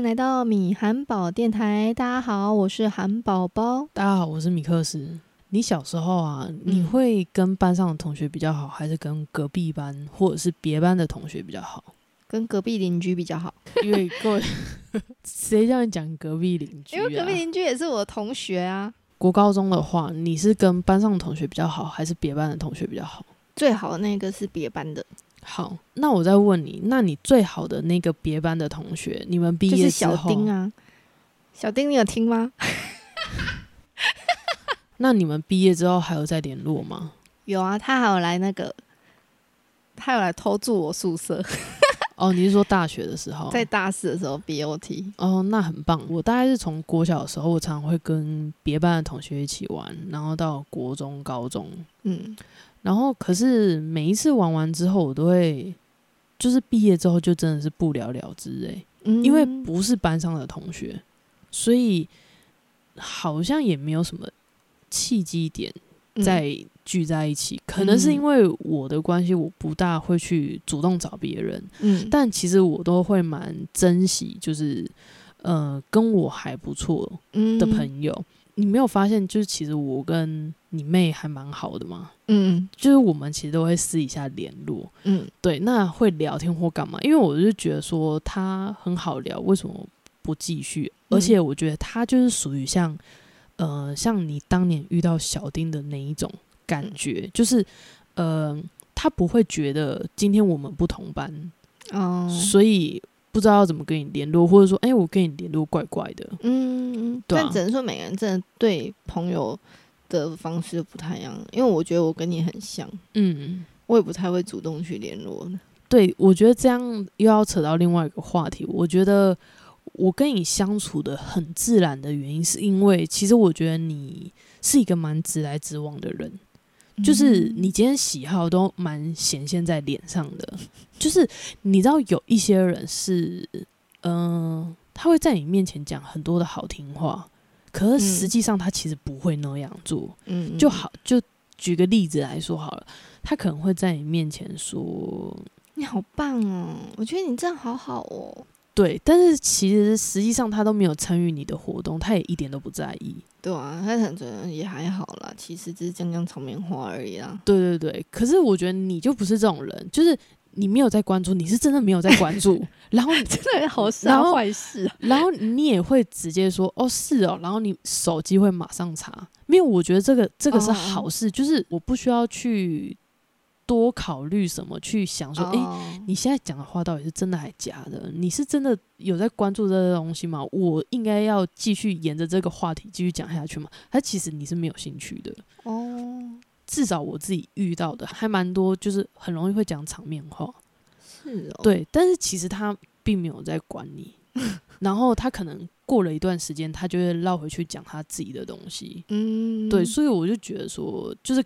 迎来到米韩宝电台。大家好，我是韩宝宝。大家好，我是米克斯。你小时候啊，你会跟班上的同学比较好，还是跟隔壁班或者是别班的同学比较好？跟隔壁邻居比较好。因为各位，谁叫你讲隔壁邻居？因为隔壁邻居也是我的同学啊。国高中的话，你是跟班上的同学比较好，还是别班的同学比较好？最好的那个是别班的。好，那我再问你，那你最好的那个别班的同学，你们毕业之后，小丁啊，小丁，你有听吗？那你们毕业之后还有再联络吗？有啊，他还有来那个，他有来偷住我宿舍。哦，你是说大学的时候，在大四的时候 BOT？哦，那很棒。我大概是从国小的时候，我常常会跟别班的同学一起玩，然后到国中、高中，嗯。然后，可是每一次玩完之后，我都会就是毕业之后就真的是不了了之哎，因为不是班上的同学，所以好像也没有什么契机点再聚在一起。可能是因为我的关系，我不大会去主动找别人，嗯，但其实我都会蛮珍惜，就是呃跟我还不错的朋友。你没有发现，就是其实我跟你妹还蛮好的嘛？嗯，就是我们其实都会私底下联络，嗯，对，那会聊天或干嘛？因为我就觉得说她很好聊，为什么不继续？而且我觉得她就是属于像，呃，像你当年遇到小丁的那一种感觉，就是呃，他不会觉得今天我们不同班哦，所以。不知道要怎么跟你联络，或者说，哎，我跟你联络怪怪的。嗯，但只能说每个人真的对朋友的方式不太一样。因为我觉得我跟你很像，嗯，我也不太会主动去联络的。对，我觉得这样又要扯到另外一个话题。我觉得我跟你相处的很自然的原因，是因为其实我觉得你是一个蛮直来直往的人。就是你今天喜好都蛮显现在脸上的，就是你知道有一些人是，嗯，他会在你面前讲很多的好听话，可是实际上他其实不会那样做。嗯，就好，就举个例子来说好了，他可能会在你面前说：“你好棒哦，我觉得你这样好好哦。”对，但是其实实际上他都没有参与你的活动，他也一点都不在意。对啊，他可能也还好啦，其实只是讲讲场面话而已啦。对对对，可是我觉得你就不是这种人，就是你没有在关注，你是真的没有在关注，然后 真的好傻坏事，然后你也会直接说哦是哦，然后你手机会马上查，因为我觉得这个这个是好事，就是我不需要去。多考虑什么？去想说，哎，你现在讲的话到底是真的还是假的？你是真的有在关注这个东西吗？我应该要继续沿着这个话题继续讲下去吗？他其实你是没有兴趣的哦。至少我自己遇到的还蛮多，就是很容易会讲场面话。是哦，对，但是其实他并没有在管你，然后他可能过了一段时间，他就会绕回去讲他自己的东西。嗯，对，所以我就觉得说，就是。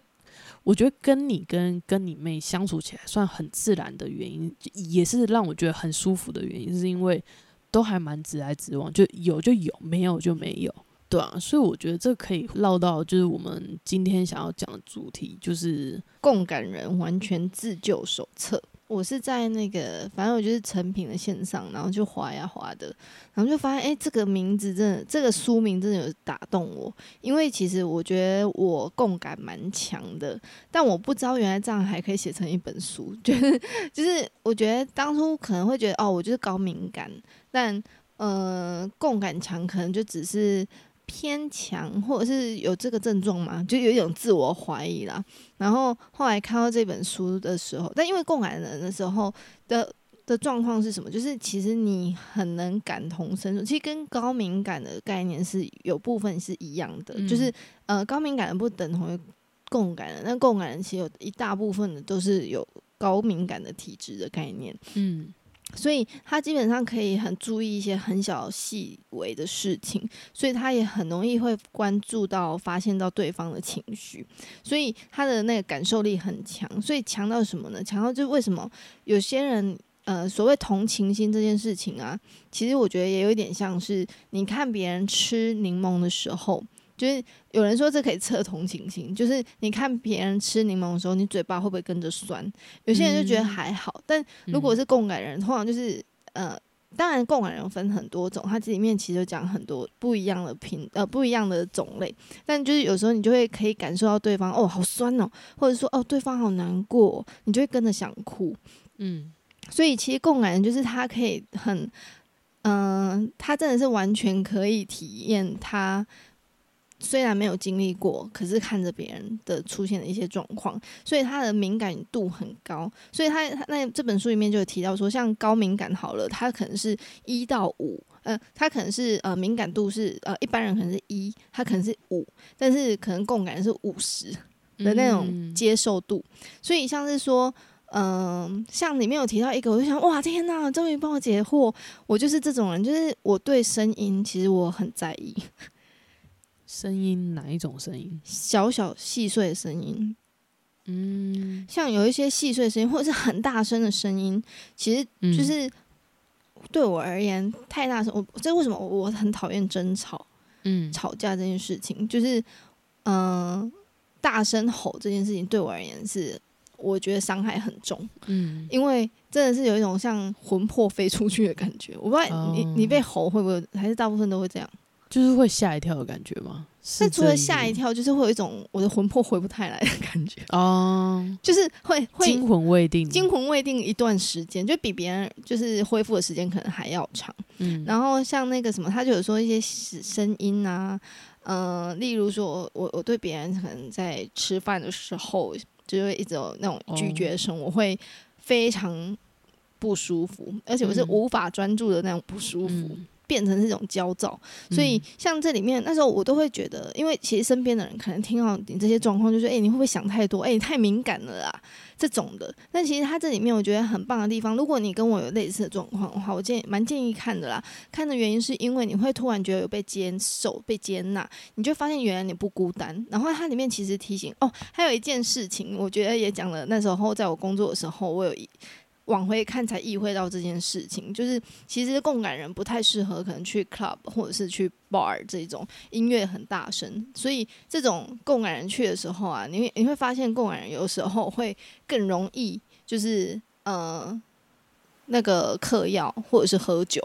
我觉得跟你跟跟你妹相处起来算很自然的原因，也是让我觉得很舒服的原因，是因为都还蛮直来直往，就有就有，没有就没有，对啊，所以我觉得这可以唠到就是我们今天想要讲的主题，就是共感人完全自救手册。我是在那个，反正我就是成品的线上，然后就划呀划的，然后就发现，哎，这个名字真的，这个书名真的有打动我。因为其实我觉得我共感蛮强的，但我不知道原来这样还可以写成一本书。就 是就是，我觉得当初可能会觉得，哦，我就是高敏感，但呃，共感强可能就只是。偏强，或者是有这个症状嘛？就有一种自我怀疑啦。然后后来看到这本书的时候，但因为共感人的时候的的状况是什么？就是其实你很能感同身受，其实跟高敏感的概念是有部分是一样的。就是呃，高敏感的不等同于共感人，那共感人其实有一大部分的都是有高敏感的体质的概念。嗯。所以他基本上可以很注意一些很小细微的事情，所以他也很容易会关注到、发现到对方的情绪，所以他的那个感受力很强。所以强到什么呢？强到就为什么有些人呃，所谓同情心这件事情啊，其实我觉得也有一点像是你看别人吃柠檬的时候。就是有人说这可以测同情心，就是你看别人吃柠檬的时候，你嘴巴会不会跟着酸？有些人就觉得还好，但如果是共感人，通常就是呃，当然共感人分很多种，它这里面其实讲很多不一样的品呃不一样的种类，但就是有时候你就会可以感受到对方哦好酸哦，或者说哦对方好难过，你就会跟着想哭，嗯，所以其实共感人就是他可以很嗯，他真的是完全可以体验他。虽然没有经历过，可是看着别人的出现的一些状况，所以他的敏感度很高。所以他他那这本书里面就有提到说，像高敏感好了，他可能是一到五，呃，他可能是呃敏感度是呃一般人可能是一，他可能是五，但是可能共感是五十的那种接受度。所以像是说，嗯，像里面有提到一个，我就想，哇，天哪，终于帮我解惑。我就是这种人，就是我对声音其实我很在意。声音哪一种声音？小小细碎的声音，嗯，像有一些细碎声音，或者是很大声的声音，其实就是对我而言太大声。我这为什么我很讨厌争吵？嗯，吵架这件事情，就是嗯，大声吼这件事情对我而言是我觉得伤害很重。嗯，因为真的是有一种像魂魄飞出去的感觉。我不知道你你被吼会不会，还是大部分都会这样。就是会吓一跳的感觉吗？那除了吓一跳，就是会有一种我的魂魄回不太来的感觉哦，就是会会惊魂未定，惊魂未定一段时间，就比别人就是恢复的时间可能还要长。嗯，然后像那个什么，他就有说一些声音啊，嗯，例如说我我对别人可能在吃饭的时候，就会一直有那种咀嚼声，我会非常不舒服，而且我是无法专注的那种不舒服。变成这种焦躁，所以像这里面那时候我都会觉得，因为其实身边的人可能听到你这些状况，就说：“哎，你会不会想太多？哎，你太敏感了啦！”这种的。但其实他这里面我觉得很棒的地方，如果你跟我有类似的状况的话，我建蛮建议看的啦。看的原因是因为你会突然觉得有被接受、被接纳，你就发现原来你不孤单。然后它里面其实提醒哦，还有一件事情，我觉得也讲了。那时候在我工作的时候，我有一。往回看才意会到这件事情，就是其实共感人不太适合可能去 club 或者是去 bar 这种音乐很大声，所以这种共感人去的时候啊，你会你会发现共感人有时候会更容易就是呃那个嗑药或者是喝酒。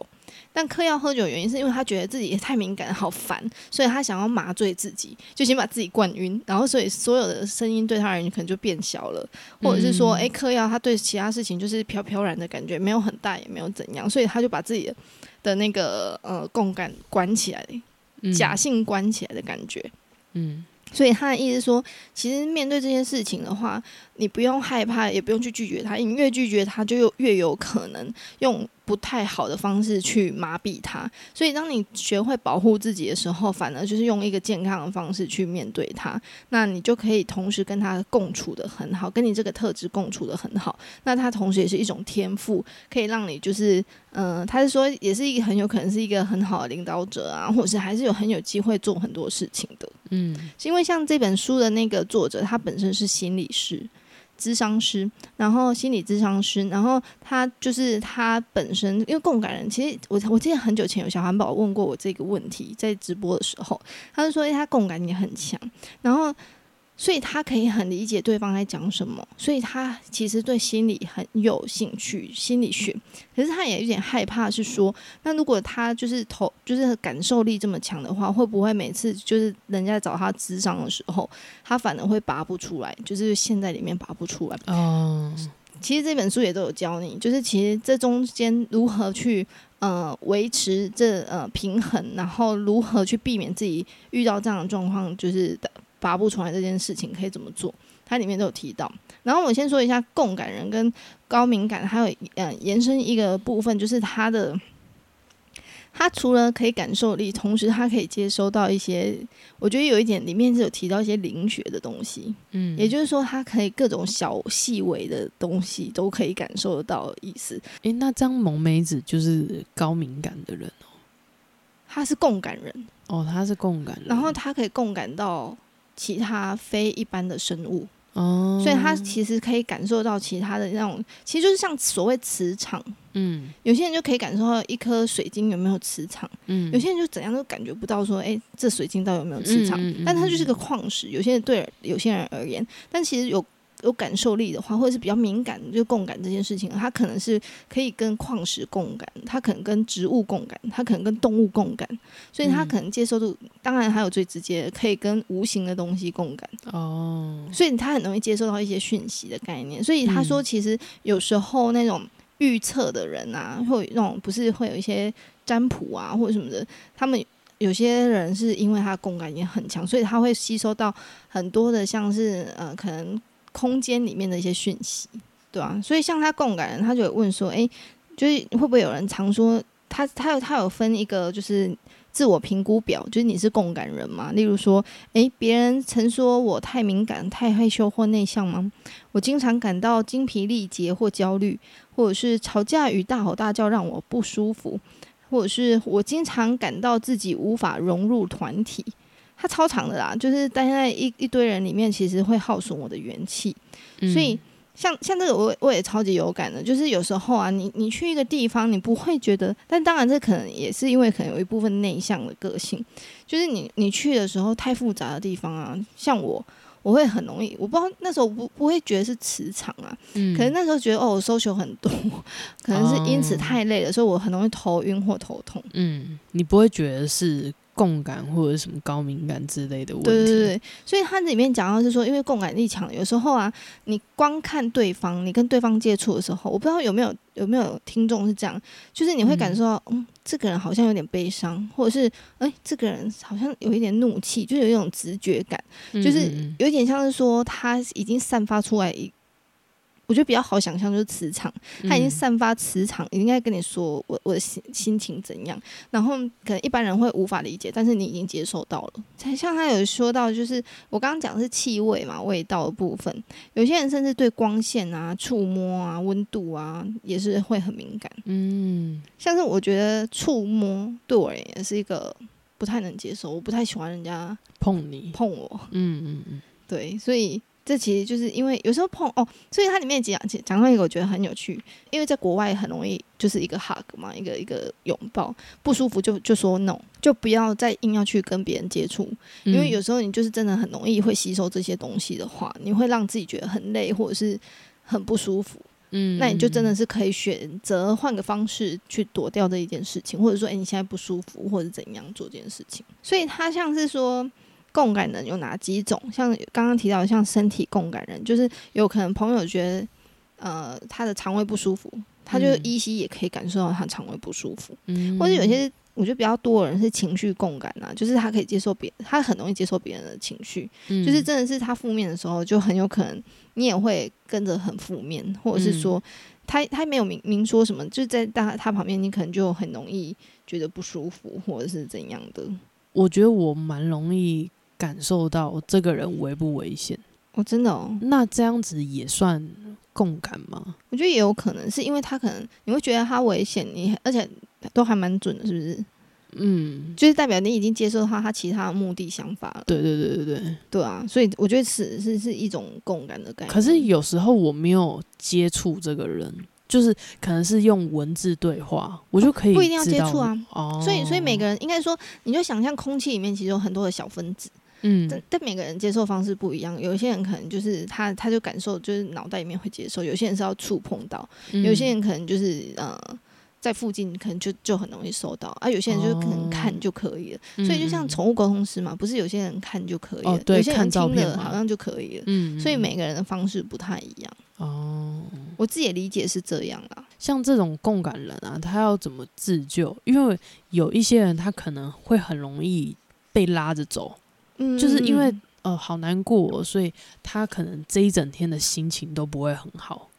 但嗑药喝酒原因是因为他觉得自己也太敏感，好烦，所以他想要麻醉自己，就先把自己灌晕，然后所以所有的声音对他而言可能就变小了，或者是说，哎，嗑药他对其他事情就是飘飘然的感觉，没有很大，也没有怎样，所以他就把自己的那个呃共感关起来，假性关起来的感觉，嗯。所以他的意思说，其实面对这件事情的话，你不用害怕，也不用去拒绝他，你越拒绝他，就越有可能用不太好的方式去麻痹他。所以，当你学会保护自己的时候，反而就是用一个健康的方式去面对他，那你就可以同时跟他共处的很好，跟你这个特质共处的很好。那他同时也是一种天赋，可以让你就是，嗯，他是说，也是一个很有可能是一个很好的领导者啊，或者是还是有很有机会做很多事情的。嗯，是因为为像这本书的那个作者，他本身是心理师、智商师，然后心理智商师，然后他就是他本身，因为共感人，其实我我记得很久前有小韩宝问过我这个问题，在直播的时候，他就说，他共感也很强，然后。所以他可以很理解对方在讲什么，所以他其实对心理很有兴趣，心理学。可是他也有点害怕，是说，那如果他就是头就是感受力这么强的话，会不会每次就是人家找他智商的时候，他反而会拔不出来，就是陷在里面拔不出来。哦，其实这本书也都有教你，就是其实这中间如何去呃维持这呃平衡，然后如何去避免自己遇到这样的状况，就是的。拔不出来这件事情可以怎么做？它里面都有提到。然后我先说一下共感人跟高敏感，还有嗯延伸一个部分，就是他的他除了可以感受力，同时他可以接收到一些，我觉得有一点里面是有提到一些灵学的东西，嗯，也就是说他可以各种小细微的东西都可以感受得到意思。诶，那张萌梅子就是高敏感的人哦，他是共感人哦，他是共感，然后他可以共感到。其他非一般的生物，哦，所以他其实可以感受到其他的那种，其实就是像所谓磁场，嗯，有些人就可以感受到一颗水晶有没有磁场，嗯，有些人就怎样都感觉不到说，哎，这水晶到底有没有磁场？但它就是个矿石。有些人对有些人而言，但其实有有感受力的话，或者是比较敏感，就共感这件事情，他可能是可以跟矿石共感，他可能跟植物共感，他可能跟动物共感，所以他可能接受度，当然还有最直接，可以跟无形的东西共感。哦，所以他很容易接受到一些讯息的概念。所以他说，其实有时候那种预测的人啊，或那种不是会有一些占卜啊，或者什么的，他们。有些人是因为他共感也很强，所以他会吸收到很多的像是呃可能空间里面的一些讯息，对啊，所以像他共感人，他就问说，哎，就是会不会有人常说他他有他有分一个就是自我评估表，就是你是共感人吗？例如说，哎，别人曾说我太敏感、太害羞或内向吗？我经常感到精疲力竭或焦虑，或者是吵架与大吼大叫让我不舒服。或者是我经常感到自己无法融入团体，它超长的啦，就是待在一一堆人里面，其实会耗损我的元气。所以像像这个，我我也超级有感的，就是有时候啊，你你去一个地方，你不会觉得，但当然这可能也是因为可能有一部分内向的个性，就是你你去的时候太复杂的地方啊，像我。我会很容易，我不知道那时候不不会觉得是磁场啊，可能那时候觉得哦，我收球很多，可能是因此太累了，所以我很容易头晕或头痛。嗯，你不会觉得是？共感或者什么高敏感之类的问题，对对对，所以它里面讲到是说，因为共感力强，有时候啊，你光看对方，你跟对方接触的时候，我不知道有没有有没有听众是这样，就是你会感受到，嗯，这个人好像有点悲伤，或者是，哎，这个人好像有一点怒气，就有一种直觉感，就是有点像是说他已经散发出来一。我觉得比较好想象就是磁场，它已经散发磁场，应该跟你说我我的心心情怎样，然后可能一般人会无法理解，但是你已经接受到了。才像他有说到，就是我刚刚讲的是气味嘛，味道的部分，有些人甚至对光线啊、触摸啊、温度啊也是会很敏感。嗯，像是我觉得触摸对我而言是一个不太能接受，我不太喜欢人家碰你碰我。嗯嗯嗯，对，所以。这其实就是因为有时候碰哦，所以它里面讲讲到一个我觉得很有趣，因为在国外很容易就是一个 hug 嘛，一个一个拥抱，不舒服就就说 no，就不要再硬要去跟别人接触，因为有时候你就是真的很容易会吸收这些东西的话，你会让自己觉得很累或者是很不舒服，嗯，那你就真的是可以选择换个方式去躲掉这一件事情，或者说哎你现在不舒服或者怎样做这件事情，所以它像是说。共感人有哪几种？像刚刚提到，像身体共感人，就是有可能朋友觉得，呃，他的肠胃不舒服，他就依稀也可以感受到他肠胃不舒服。嗯，或者有些我觉得比较多的人是情绪共感啊，就是他可以接受别，他很容易接受别人的情绪。嗯，就是真的是他负面的时候，就很有可能你也会跟着很负面，或者是说他他没有明明说什么，就在他他旁边，你可能就很容易觉得不舒服，或者是怎样的。我觉得我蛮容易。感受到这个人危不危险？哦，真的哦。那这样子也算共感吗？我觉得也有可能，是因为他可能你会觉得他危险，你而且都还蛮准的，是不是？嗯，就是代表你已经接受他他其他的目的想法了。对对对对对，对啊。所以我觉得是是是一种共感的感觉。可是有时候我没有接触这个人，就是可能是用文字对话，我就可以不一定要接触啊。哦。所以所以每个人应该说，你就想象空气里面其实有很多的小分子。嗯，但但每个人接受方式不一样，有一些人可能就是他他就感受就是脑袋里面会接受，有些人是要触碰到，有些人可能就是呃在附近可能就就很容易收到，啊有些人就是可能看就可以了，所以就像宠物沟通师嘛，不是有些人看就可以了，有些人听了好像就可以了，嗯，所以每个人的方式不太一样哦，我自己的理解是这样啦，像这种共感人啊，他要怎么自救？因为有一些人他可能会很容易被拉着走。就是因为呃好难过，所以他可能这一整天的心情都不会很好。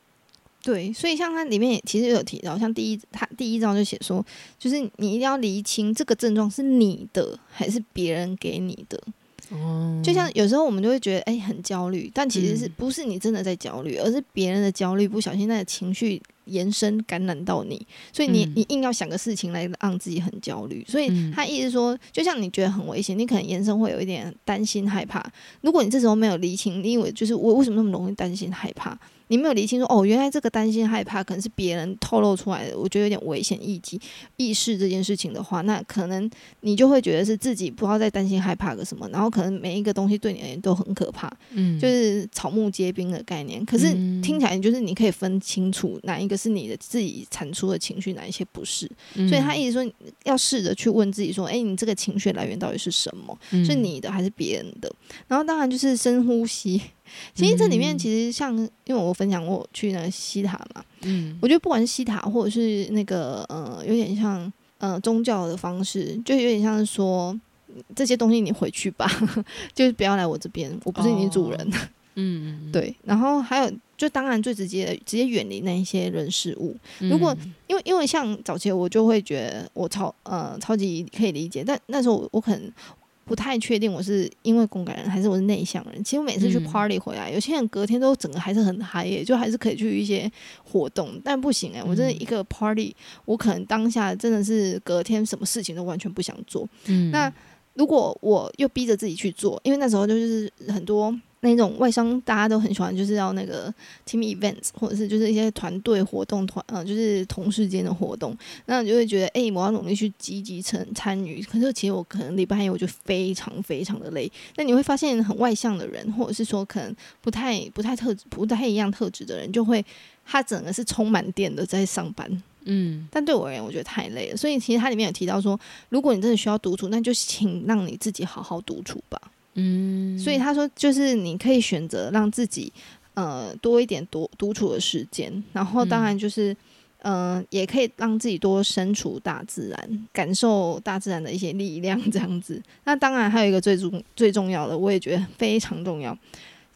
对，所以像它里面也其实有提到，像第一它第一章就写说，就是你一定要厘清这个症状是你的还是别人给你的。哦，就像有时候我们就会觉得哎很焦虑，但其实是不是你真的在焦虑，而是别人的焦虑不小心那个情绪延伸感染到你，所以你你硬要想个事情来让自己很焦虑。所以他意思说，就像你觉得很危险，你可能延伸会有一点担心害怕。如果你这时候没有理清，你以为就是我为什么那么容易担心害怕？你没有理清说，哦，原来这个担心害怕可能是别人透露出来的，我觉得有点危险意机意识这件事情的话，那可能你就会觉得是自己不知道在担心害怕个什么，然后可能每一个东西对你而言都很可怕，嗯，就是草木皆兵的概念。可是听起来就是你可以分清楚哪一个是你的自己产出的情绪，哪一些不是。所以他一直说要试着去问自己说，哎，你这个情绪来源到底是什么？是你的还是别人的？然后当然就是深呼吸。其实这里面其实像，因为我分享过去那个西塔嘛，嗯，我觉得不管是西塔或者是那个呃，有点像呃宗教的方式，就有点像是说这些东西你回去吧，就是不要来我这边，我不是你主人，嗯，对。然后还有，就当然最直接的直接远离那一些人事物。如果因为因为像早期我就会觉得我超呃超级可以理解，但那时候我可能。不太确定我是因为共感人还是我是内向人。其实我每次去 party 回来，有些人隔天都整个还是很嗨耶，就还是可以去一些活动。但不行哎，我真的一个 party，我可能当下真的是隔天什么事情都完全不想做。嗯，那如果我又逼着自己去做，因为那时候就是很多。那种外商大家都很喜欢，就是要那个 team events，或者是就是一些团队活动团，呃，就是同事间的活动，那你就会觉得，哎，我要努力去积极参参与。可是其实我可能礼拜一我就非常非常的累。那你会发现，很外向的人，或者是说可能不太不太特不太一样特质的人，就会他整个是充满电的在上班。嗯，但对我而言，我觉得太累了。所以其实它里面有提到说，如果你真的需要独处，那就请让你自己好好独处吧。嗯，所以他说，就是你可以选择让自己呃多一点独独处的时间，然后当然就是嗯，也可以让自己多身处大自然，感受大自然的一些力量这样子。那当然还有一个最重最重要的，我也觉得非常重要。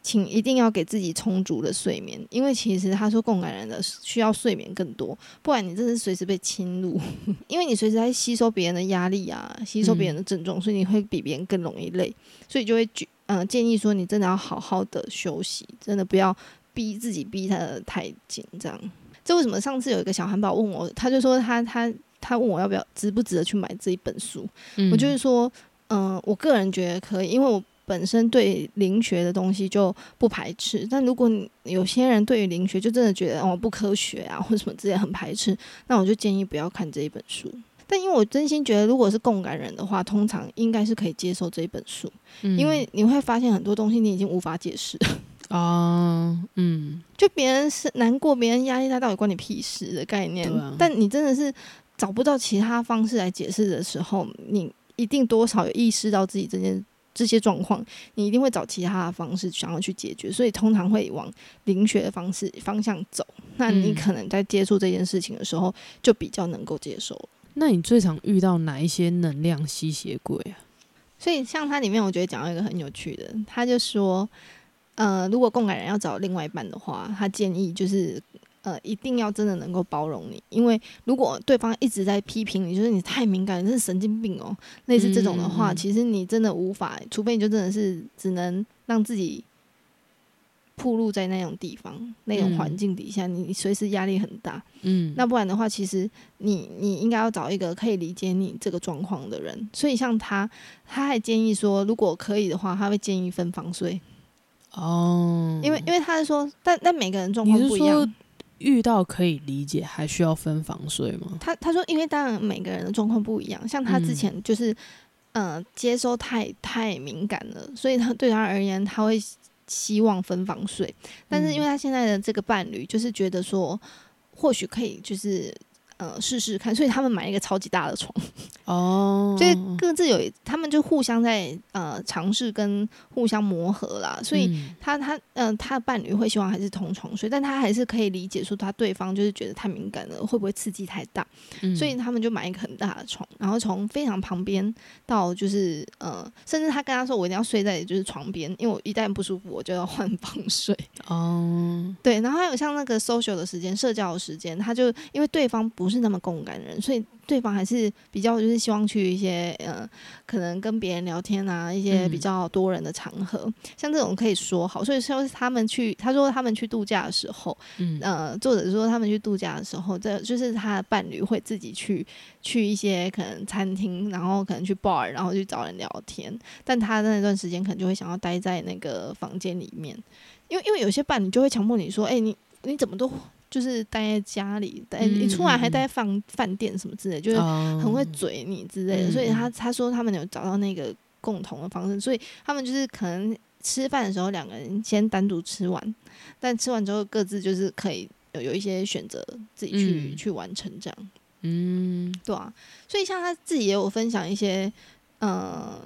请一定要给自己充足的睡眠，因为其实他说共感人的需要睡眠更多，不然你真是随时被侵入，因为你随时在吸收别人的压力啊，吸收别人的症状，所以你会比别人更容易累，所以就会举嗯建议说你真的要好好的休息，真的不要逼自己逼他的太紧张。这为什么上次有一个小韩宝问我，他就说他他他问我要不要值不值得去买这一本书，我就是说嗯我个人觉得可以，因为我。本身对灵学的东西就不排斥，但如果有些人对于灵学就真的觉得哦不科学啊或什么之类很排斥，那我就建议不要看这一本书。但因为我真心觉得，如果是共感人的话，通常应该是可以接受这一本书，因为你会发现很多东西你已经无法解释啊，嗯，就别人是难过，别人压力大，到底关你屁事的概念。但你真的是找不到其他方式来解释的时候，你一定多少有意识到自己这件。这些状况，你一定会找其他的方式想要去解决，所以通常会往灵学的方式方向走。那你可能在接触这件事情的时候，就比较能够接受。那你最常遇到哪一些能量吸血鬼啊？所以像它里面，我觉得讲到一个很有趣的，他就说，呃，如果共感人要找另外一半的话，他建议就是。呃，一定要真的能够包容你，因为如果对方一直在批评你，就是你太敏感，你是神经病哦，类似这种的话，其实你真的无法，除非你就真的是只能让自己暴露在那种地方、那种环境底下，你随时压力很大。嗯，那不然的话，其实你你应该要找一个可以理解你这个状况的人。所以像他，他还建议说，如果可以的话，他会建议分房睡。哦，因为因为他是说，但但每个人状况不一样。遇到可以理解，还需要分房睡吗？他他说，因为当然每个人的状况不一样，像他之前就是，呃，接收太太敏感了，所以他对他而言，他会希望分房睡。但是因为他现在的这个伴侣，就是觉得说，或许可以就是。呃，试试看，所以他们买一个超级大的床 哦，所以各自有，他们就互相在呃尝试跟互相磨合啦。所以他他嗯，他的伴侣会希望还是同床睡，但他还是可以理解说他对方就是觉得太敏感了，会不会刺激太大？所以他们就买一个很大的床，然后从非常旁边到就是呃，甚至他跟他说我一定要睡在就是床边，因为我一旦不舒服我就要换房睡哦。对，然后还有像那个 social 的时间，社交的时间，他就因为对方不。不是那么共感的人，所以对方还是比较就是希望去一些呃，可能跟别人聊天啊，一些比较多人的场合，像这种可以说好。所以说他们去，他说他们去度假的时候，嗯，呃，作者说他们去度假的时候，这就是他的伴侣会自己去去一些可能餐厅，然后可能去 bar，然后去找人聊天，但他那段时间可能就会想要待在那个房间里面，因为因为有些伴侣就会强迫你说，哎，你你怎么都。就是待在家里，待你出来还待饭饭店什么之类，就是很会嘴你之类的。所以他他说他们有找到那个共同的方式，所以他们就是可能吃饭的时候两个人先单独吃完，但吃完之后各自就是可以有有一些选择自己去去完成这样。嗯，对啊。所以像他自己也有分享一些，呃。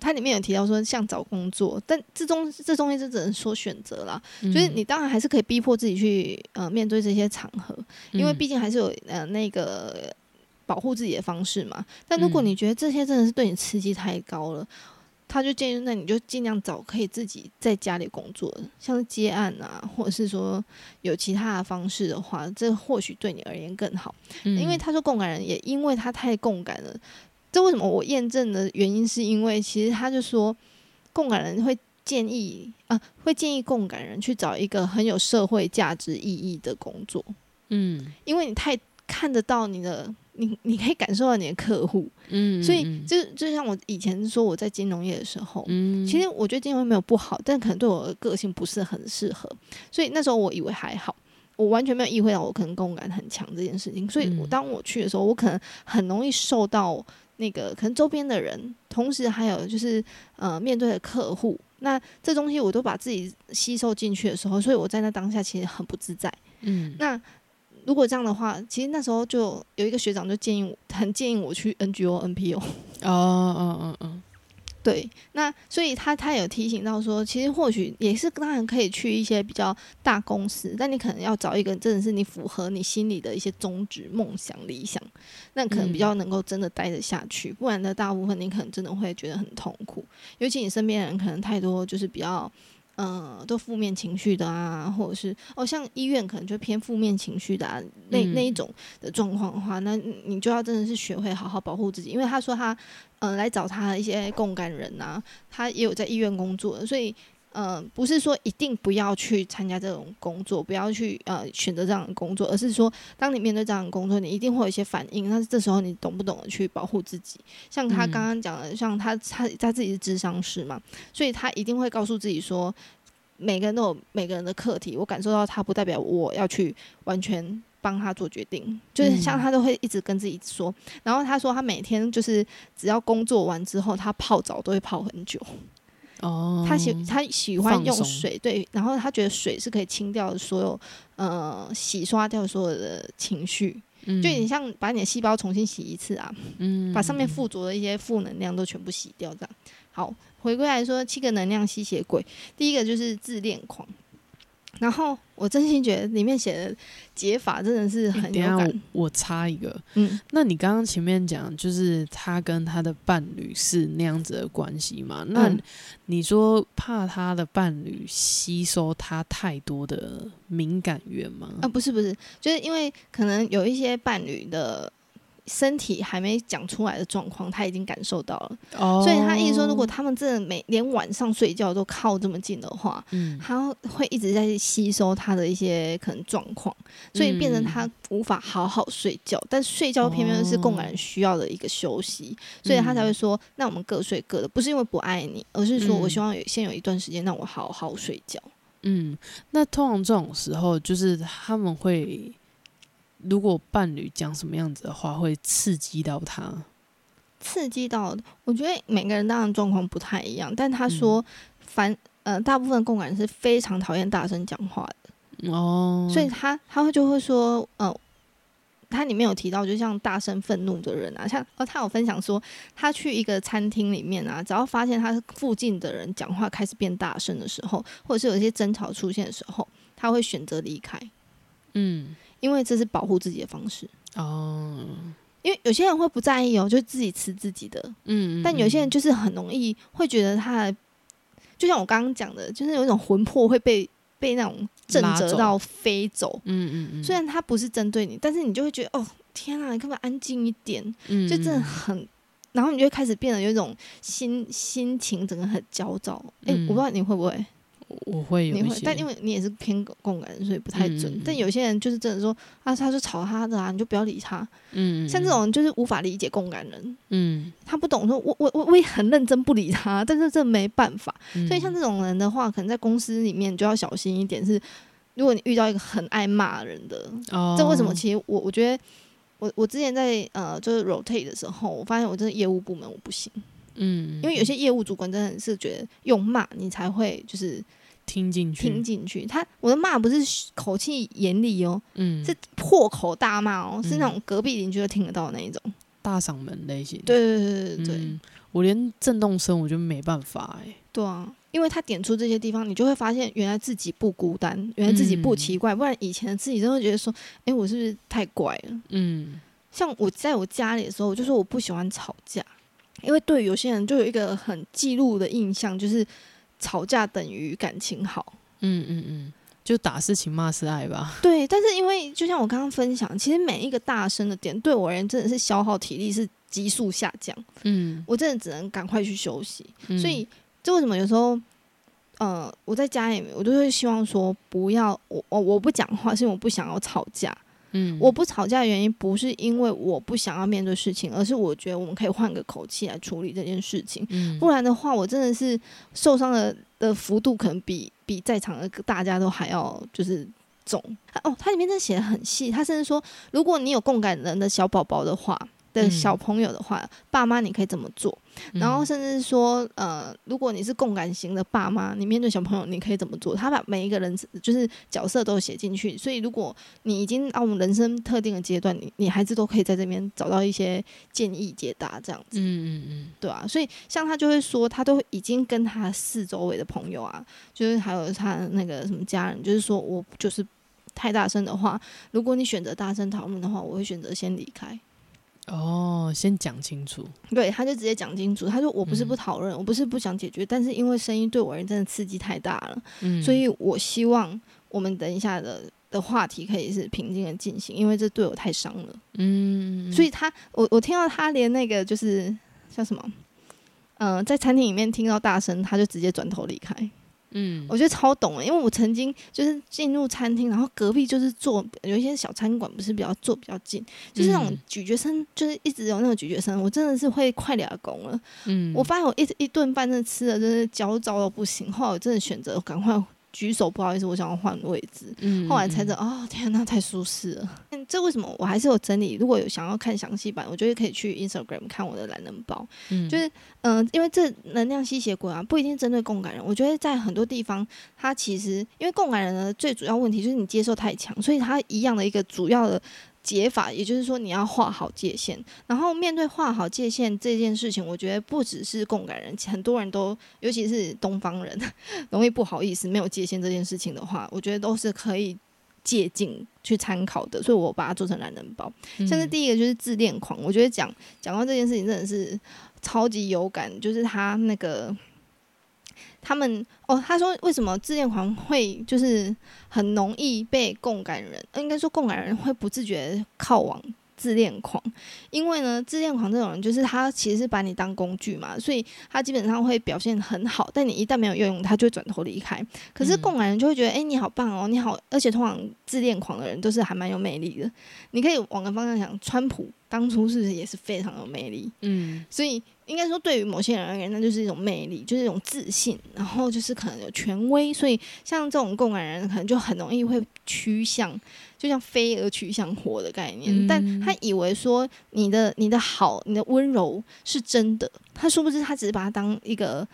它里面有提到说，像找工作，但这中这中间就只能说选择啦。就是你当然还是可以逼迫自己去呃面对这些场合，因为毕竟还是有呃那个保护自己的方式嘛。但如果你觉得这些真的是对你刺激太高了，他就建议那你就尽量找可以自己在家里工作的，像是接案啊，或者是说有其他的方式的话，这或许对你而言更好。因为他说共感人也因为他太共感了。这为什么我验证的原因是因为其实他就说，共感人会建议啊，会建议共感人去找一个很有社会价值意义的工作，嗯，因为你太看得到你的，你你可以感受到你的客户，嗯，所以就就像我以前说我在金融业的时候，嗯，其实我觉得金融业没有不好，但可能对我的个性不是很适合，所以那时候我以为还好，我完全没有意会到我可能共感很强这件事情，所以我当我去的时候，我可能很容易受到。那个可能周边的人，同时还有就是呃面对的客户，那这东西我都把自己吸收进去的时候，所以我在那当下其实很不自在。嗯，那如果这样的话，其实那时候就有一个学长就建议我，很建议我去 NGO、NPO。哦哦哦哦。对，那所以他他有提醒到说，其实或许也是当然可以去一些比较大公司，但你可能要找一个真的是你符合你心里的一些宗旨、梦想、理想，那可能比较能够真的待得下去。不然的大部分你可能真的会觉得很痛苦，尤其你身边人可能太多就是比较。嗯，都负面情绪的啊，或者是哦，像医院可能就偏负面情绪的啊，那那一种的状况的话，那你就要真的是学会好好保护自己。因为他说他嗯来找他的一些共感人啊，他也有在医院工作，所以嗯不是说一定不要去参加这种工作，不要去呃选择这样的工作，而是说当你面对这样的工作，你一定会有一些反应。但是这时候你懂不懂得去保护自己？像他刚刚讲的，像他他他自己是智商师嘛，所以他一定会告诉自己说。每个人都有每个人的课题，我感受到他不代表我要去完全帮他做决定，就是像他都会一直跟自己说。然后他说他每天就是只要工作完之后，他泡澡都会泡很久。哦，他喜他喜欢用水，对，然后他觉得水是可以清掉所有呃洗刷掉所有的情绪，就你像把你的细胞重新洗一次啊，嗯，把上面附着的一些负能量都全部洗掉，这样。好。回归来说，七个能量吸血鬼，第一个就是自恋狂。然后我真心觉得里面写的解法真的是很有感。我插一个，嗯，那你刚刚前面讲就是他跟他的伴侣是那样子的关系嘛？那你说怕他的伴侣吸收他太多的敏感源吗？啊，不是不是，就是因为可能有一些伴侣的。身体还没讲出来的状况，他已经感受到了。哦，所以他意思说，如果他们真的每连晚上睡觉都靠这么近的话，嗯，他会一直在吸收他的一些可能状况，所以变成他无法好好睡觉。但睡觉偏偏是共感人需要的一个休息，所以他才会说：“那我们各睡各的，不是因为不爱你，而是说我希望有先有一段时间让我好好睡觉。”嗯，那通常这种时候，就是他们会。如果伴侣讲什么样子的话，会刺激到他，刺激到我觉得每个人当然状况不太一样，但他说，凡呃大部分共感是非常讨厌大声讲话的。哦，所以他他会就会说，呃，他里面有提到，就像大声愤怒的人啊，像哦，他有分享说，他去一个餐厅里面啊，只要发现他附近的人讲话开始变大声的时候，或者是有一些争吵出现的时候，他会选择离开，嗯。因为这是保护自己的方式哦，因为有些人会不在意哦，就自己吃自己的，嗯，但有些人就是很容易会觉得他，就像我刚刚讲的，就是有一种魂魄会被被那种震折到飞走。嗯嗯嗯。虽然他不是针对你，但是你就会觉得哦，天啊，你可不可以安静一点？嗯，就真的很。然后你就开始变得有一种心心情整个很焦躁。哎，我不知道你会不会。我会有一些，但因为你也是偏共感，所以不太准。但有些人就是真的说啊，他是吵他的啊，你就不要理他。嗯，像这种就是无法理解共感人。嗯，他不懂，说我我我我也很认真不理他，但是这没办法。所以像这种人的话，可能在公司里面就要小心一点。是，如果你遇到一个很爱骂人的，这为什么？其实我我觉得，我我之前在呃就是 rotate 的时候，我发现我真的业务部门我不行。嗯，因为有些业务主管真的是觉得用骂你才会就是。听进去，听进去。他我的骂不是口气严厉哦，嗯，是破口大骂哦，是那种隔壁邻居都听得到的那一种大嗓门类型。对对对对对，我连震动声我就没办法哎。对啊，因为他点出这些地方，你就会发现原来自己不孤单，原来自己不奇怪。不然以前的自己真的觉得说，哎，我是不是太怪了？嗯，像我在我家里的时候，我就说我不喜欢吵架，因为对有些人就有一个很记录的印象，就是。吵架等于感情好，嗯嗯嗯，就打是情骂是爱吧。对，但是因为就像我刚刚分享，其实每一个大声的点对我而言真的是消耗体力，是急速下降。嗯，我真的只能赶快去休息。所以，这为什么有时候，呃，我在家里面，我都会希望说，不要我我我不讲话，是因为我不想要吵架。嗯，我不吵架的原因不是因为我不想要面对事情，而是我觉得我们可以换个口气来处理这件事情。嗯，不然的话，我真的是受伤的的幅度可能比比在场的大家都还要就是重。哦，它里面真的写的很细，它甚至说，如果你有共感人的小宝宝的话。的小朋友的话，爸妈你可以怎么做？然后甚至说，呃，如果你是共感型的爸妈，你面对小朋友你可以怎么做？他把每一个人就是角色都写进去，所以如果你已经到我们人生特定的阶段，你你孩子都可以在这边找到一些建议解答，这样子。嗯嗯嗯，对啊。所以像他就会说，他都已经跟他四周围的朋友啊，就是还有他那个什么家人，就是说我就是太大声的话，如果你选择大声讨论的话，我会选择先离开。哦，先讲清楚。对，他就直接讲清楚。他说：“我不是不讨论，我不是不想解决，但是因为声音对我而言真的刺激太大了，嗯，所以我希望我们等一下的的话题可以是平静的进行，因为这对我太伤了。”嗯，所以他，我我听到他连那个就是叫什么，嗯，在餐厅里面听到大声，他就直接转头离开。嗯，我觉得超懂，因为我曾经就是进入餐厅，然后隔壁就是坐有一些小餐馆，不是比较坐比较近，就是那种咀嚼声，就是一直有那种咀嚼声，我真的是会快俩拱了。嗯，我发现我一一顿饭真的吃的真是焦躁到不行，后来我真的选择赶快。举手，不好意思，我想要换位置。嗯，后来才知道，哦，天哪，太舒适了。这为什么？我还是有整理。如果有想要看详细版，我觉得可以去 Instagram 看我的懒人包。嗯，就是，嗯，因为这能量吸血鬼啊，不一定针对共感人。我觉得在很多地方，它其实因为共感人的最主要问题就是你接受太强，所以它一样的一个主要的。解法，也就是说你要画好界限，然后面对画好界限这件事情，我觉得不只是共感人，很多人都，尤其是东方人，容易不好意思没有界限这件事情的话，我觉得都是可以借鉴去参考的，所以我把它做成懒人包。像是第一个就是自恋狂，我觉得讲讲到这件事情真的是超级有感，就是他那个。他们哦，他说为什么自恋狂会就是很容易被共感人，应该说共感人会不自觉靠往自恋狂，因为呢，自恋狂这种人就是他其实是把你当工具嘛，所以他基本上会表现很好，但你一旦没有用用，他就会转头离开。可是共感人就会觉得，哎，你好棒哦，你好，而且通常自恋狂的人都是还蛮有魅力的。你可以往个方向想，川普当初是不是也是非常有魅力？嗯，所以。应该说，对于某些人而言，那就是一种魅力，就是一种自信，然后就是可能有权威，所以像这种共感人，可能就很容易会趋向，就像飞蛾趋向火的概念。但他以为说你的你的好，你的温柔是真的，他殊不知他只是把它当一个。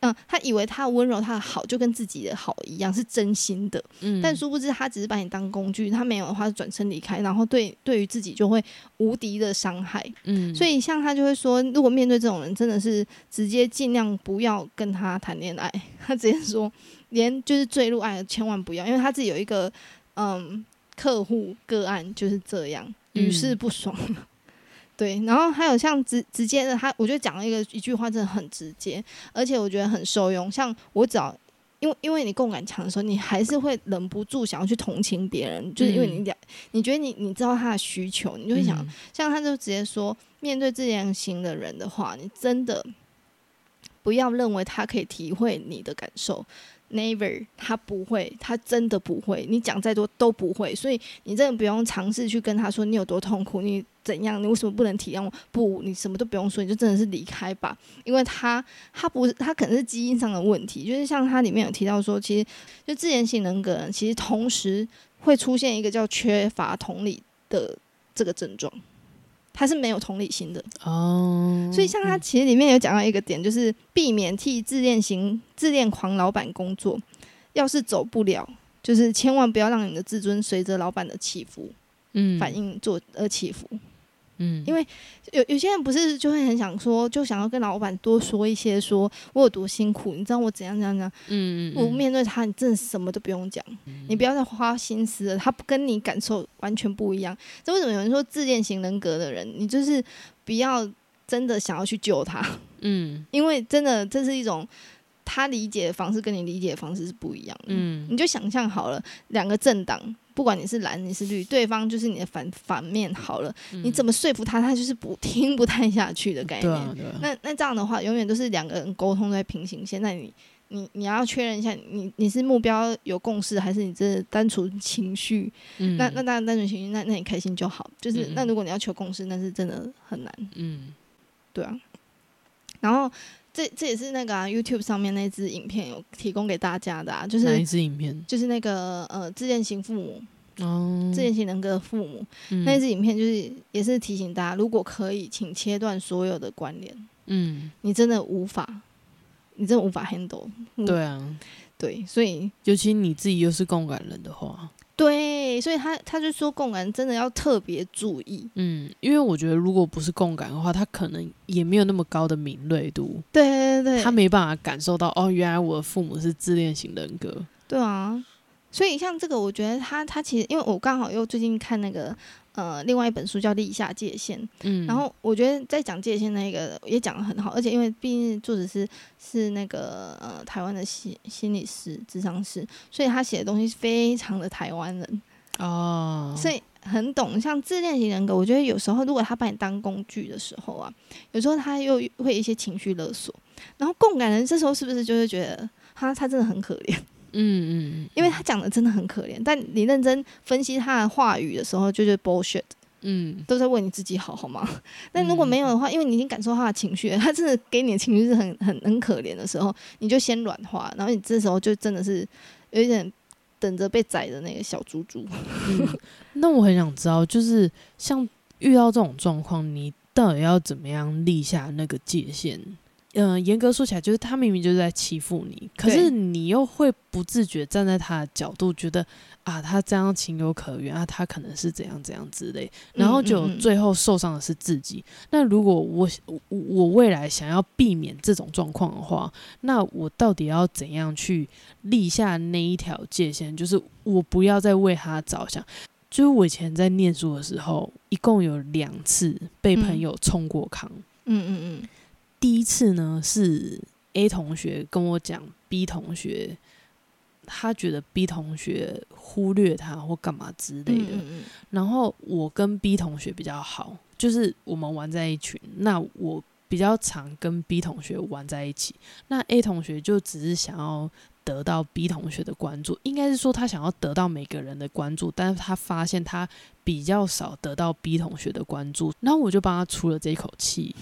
嗯，他以为他的温柔，他的好就跟自己的好一样，是真心的。嗯，但殊不知他只是把你当工具，他没有的话转身离开，然后对对于自己就会无敌的伤害。嗯，所以像他就会说，如果面对这种人，真的是直接尽量不要跟他谈恋爱。他直接说，连就是坠入爱千万不要，因为他自己有一个嗯客户个案就是这样，屡试不爽。对，然后还有像直直接的，他我觉得讲了一个一句话真的很直接，而且我觉得很受用。像我只要因为因为你共感强的时候，你还是会忍不住想要去同情别人，就是因为你两，你觉得你你知道他的需求，你就会想，像他就直接说，面对这样型的人的话，你真的不要认为他可以体会你的感受。Never，他不会，他真的不会。你讲再多都不会，所以你真的不用尝试去跟他说你有多痛苦，你怎样，你为什么不能体谅我？不，你什么都不用说，你就真的是离开吧。因为他，他不是，他可能是基因上的问题。就是像他里面有提到说，其实就自恋型人格，其实同时会出现一个叫缺乏同理的这个症状。他是没有同理心的哦，所以像他其实里面有讲到一个点，就是避免替自恋型自恋狂老板工作。要是走不了，就是千万不要让你的自尊随着老板的起伏，嗯，反应做而起伏。嗯，因为有有些人不是就会很想说，就想要跟老板多说一些，说我有多辛苦，你知道我怎样怎样怎样。嗯嗯我面对他，你真的什么都不用讲，你不要再花心思了。他跟你感受完全不一样。这为什么有人说自恋型人格的人，你就是不要真的想要去救他。嗯，因为真的这是一种他理解的方式跟你理解的方式是不一样的。嗯，你就想象好了，两个政党。不管你是蓝你是绿，对方就是你的反反面好了，你怎么说服他，他就是不听不太下去的概念。那那这样的话，永远都是两个人沟通在平行线。那你你你要确认一下，你你是目标有共识，还是你这单纯情绪？那那当然单纯情绪，那那你开心就好。就是那如果你要求共识，那是真的很难。嗯，对啊。然后这这也是那个 YouTube 上面那支影片有提供给大家的，啊，就是哪一支影片？就是那个呃自恋型父母。哦，自恋型人格的父母，那支影片就是也是提醒大家，如果可以，请切断所有的关联。嗯，你真的无法，你真的无法 handle。对啊，对，所以尤其你自己又是共感人的话，对，所以他他就说共感真的要特别注意。嗯，因为我觉得如果不是共感的话，他可能也没有那么高的敏锐度。对对对，他没办法感受到哦，原来我的父母是自恋型人格。对啊。所以像这个，我觉得他他其实，因为我刚好又最近看那个呃另外一本书叫《立下界限》，嗯，然后我觉得在讲界限那个也讲的很好，而且因为毕竟作者是是那个呃台湾的心心理师、智商师，所以他写的东西非常的台湾人哦，所以很懂。像自恋型人格，我觉得有时候如果他把你当工具的时候啊，有时候他又会一些情绪勒索，然后共感人这时候是不是就会觉得他他真的很可怜？嗯嗯嗯，因为他讲的真的很可怜，但你认真分析他的话语的时候，就是 bullshit，嗯，都在为你自己好，好吗？但如果没有的话，因为你已经感受他的情绪，他真的给你的情绪是很很很可怜的时候，你就先软化，然后你这时候就真的是有一点等着被宰的那个小猪猪。那我很想知道，就是像遇到这种状况，你到底要怎么样立下那个界限？嗯，严格说起来，就是他明明就是在欺负你，可是你又会不自觉站在他的角度，觉得啊，他这样情有可原啊，他可能是怎样怎样之类，然后就最后受伤的是自己。那如果我我未来想要避免这种状况的话，那我到底要怎样去立下那一条界限？就是我不要再为他着想。就是我以前在念书的时候，一共有两次被朋友冲过康。嗯嗯嗯。第一次呢，是 A 同学跟我讲 B 同学，他觉得 B 同学忽略他或干嘛之类的。然后我跟 B 同学比较好，就是我们玩在一群。那我比较常跟 B 同学玩在一起。那 A 同学就只是想要得到 B 同学的关注，应该是说他想要得到每个人的关注，但是他发现他比较少得到 B 同学的关注，然后我就帮他出了这一口气。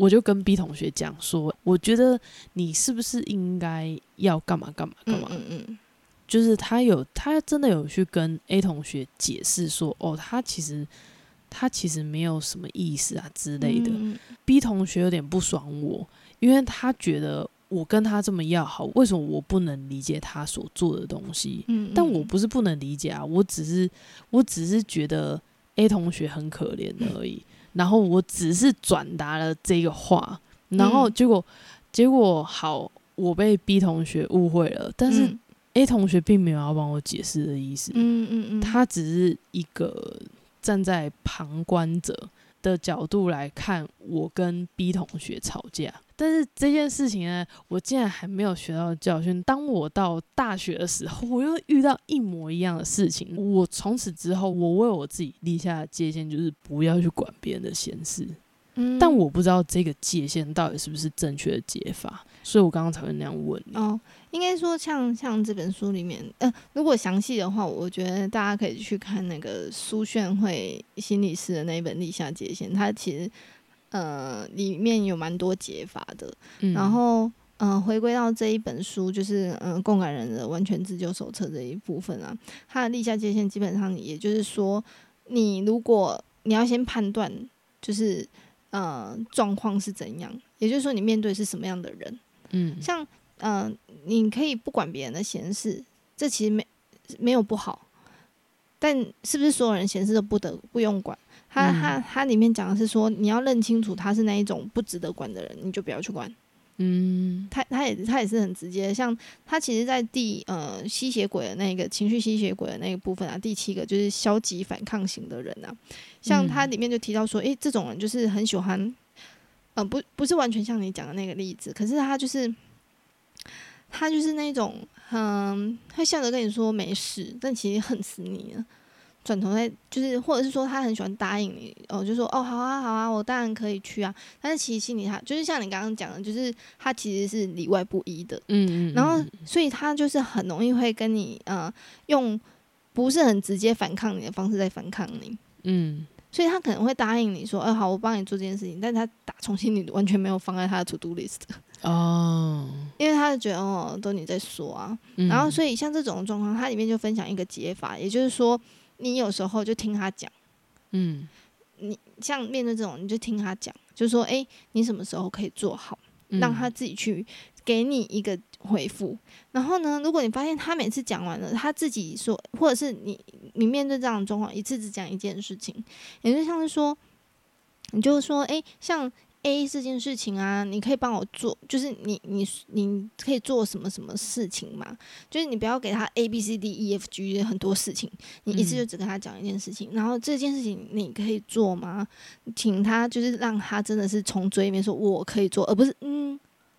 我就跟 B 同学讲说，我觉得你是不是应该要干嘛干嘛干嘛？嗯嗯就是他有，他真的有去跟 A 同学解释说，哦，他其实他其实没有什么意思啊之类的。B 同学有点不爽我，因为他觉得我跟他这么要好，为什么我不能理解他所做的东西？嗯，但我不是不能理解啊，我只是我只是觉得 A 同学很可怜而已。然后我只是转达了这个话，然后结果结果好，我被 B 同学误会了，但是 A 同学并没有要帮我解释的意思，嗯嗯嗯，他只是一个站在旁观者的角度来看我跟 B 同学吵架。但是这件事情呢，我竟然还没有学到教训。当我到大学的时候，我又遇到一模一样的事情。我从此之后，我为我自己立下的界限就是不要去管别人的闲事。嗯，但我不知道这个界限到底是不是正确的解法，所以我刚刚才会那样问你。哦，应该说像像这本书里面，呃，如果详细的话，我觉得大家可以去看那个苏炫会心理师的那一本《立下界限》，它其实。呃，里面有蛮多解法的，然后，嗯，回归到这一本书，就是嗯，共感人的完全自救手册这一部分啊，它的立下界限，基本上也就是说，你如果你要先判断，就是呃，状况是怎样，也就是说，你面对是什么样的人，嗯，像嗯，你可以不管别人的闲事，这其实没没有不好，但是不是所有人闲事都不得不用管？他他他里面讲的是说，你要认清楚他是那一种不值得管的人，你就不要去管。嗯，他他也他也是很直接，像他其实，在第呃吸血鬼的那个情绪吸血鬼的那个部分啊，第七个就是消极反抗型的人啊，像他里面就提到说，诶，这种人就是很喜欢，呃，不不是完全像你讲的那个例子，可是他就是他就是那种，嗯，会笑着跟你说没事，但其实恨死你了。转头在就是，或者是说他很喜欢答应你哦，就说哦好啊好啊，我当然可以去啊。但是其实心里他就是像你刚刚讲的，就是他其实是里外不一的，嗯嗯。然后所以他就是很容易会跟你呃用不是很直接反抗你的方式在反抗你，嗯。所以他可能会答应你说，哎好，我帮你做这件事情，但他打从心里完全没有放在他的 to do list 哦，因为他就觉得哦都你在说啊。然后所以像这种状况，它里面就分享一个解法，也就是说。你有时候就听他讲，嗯，你像面对这种，你就听他讲，就说，哎，你什么时候可以做好，让他自己去给你一个回复。然后呢，如果你发现他每次讲完了，他自己说，或者是你你面对这样的状况，一次只讲一件事情，也就像是说，你就是说，哎，像。A 这件事情啊，你可以帮我做，就是你你你可以做什么什么事情嘛？就是你不要给他 A B C D E F G 很多事情，你一次就只跟他讲一件事情。然后这件事情你可以做吗？请他就是让他真的是从嘴里面说我可以做，而不是嗯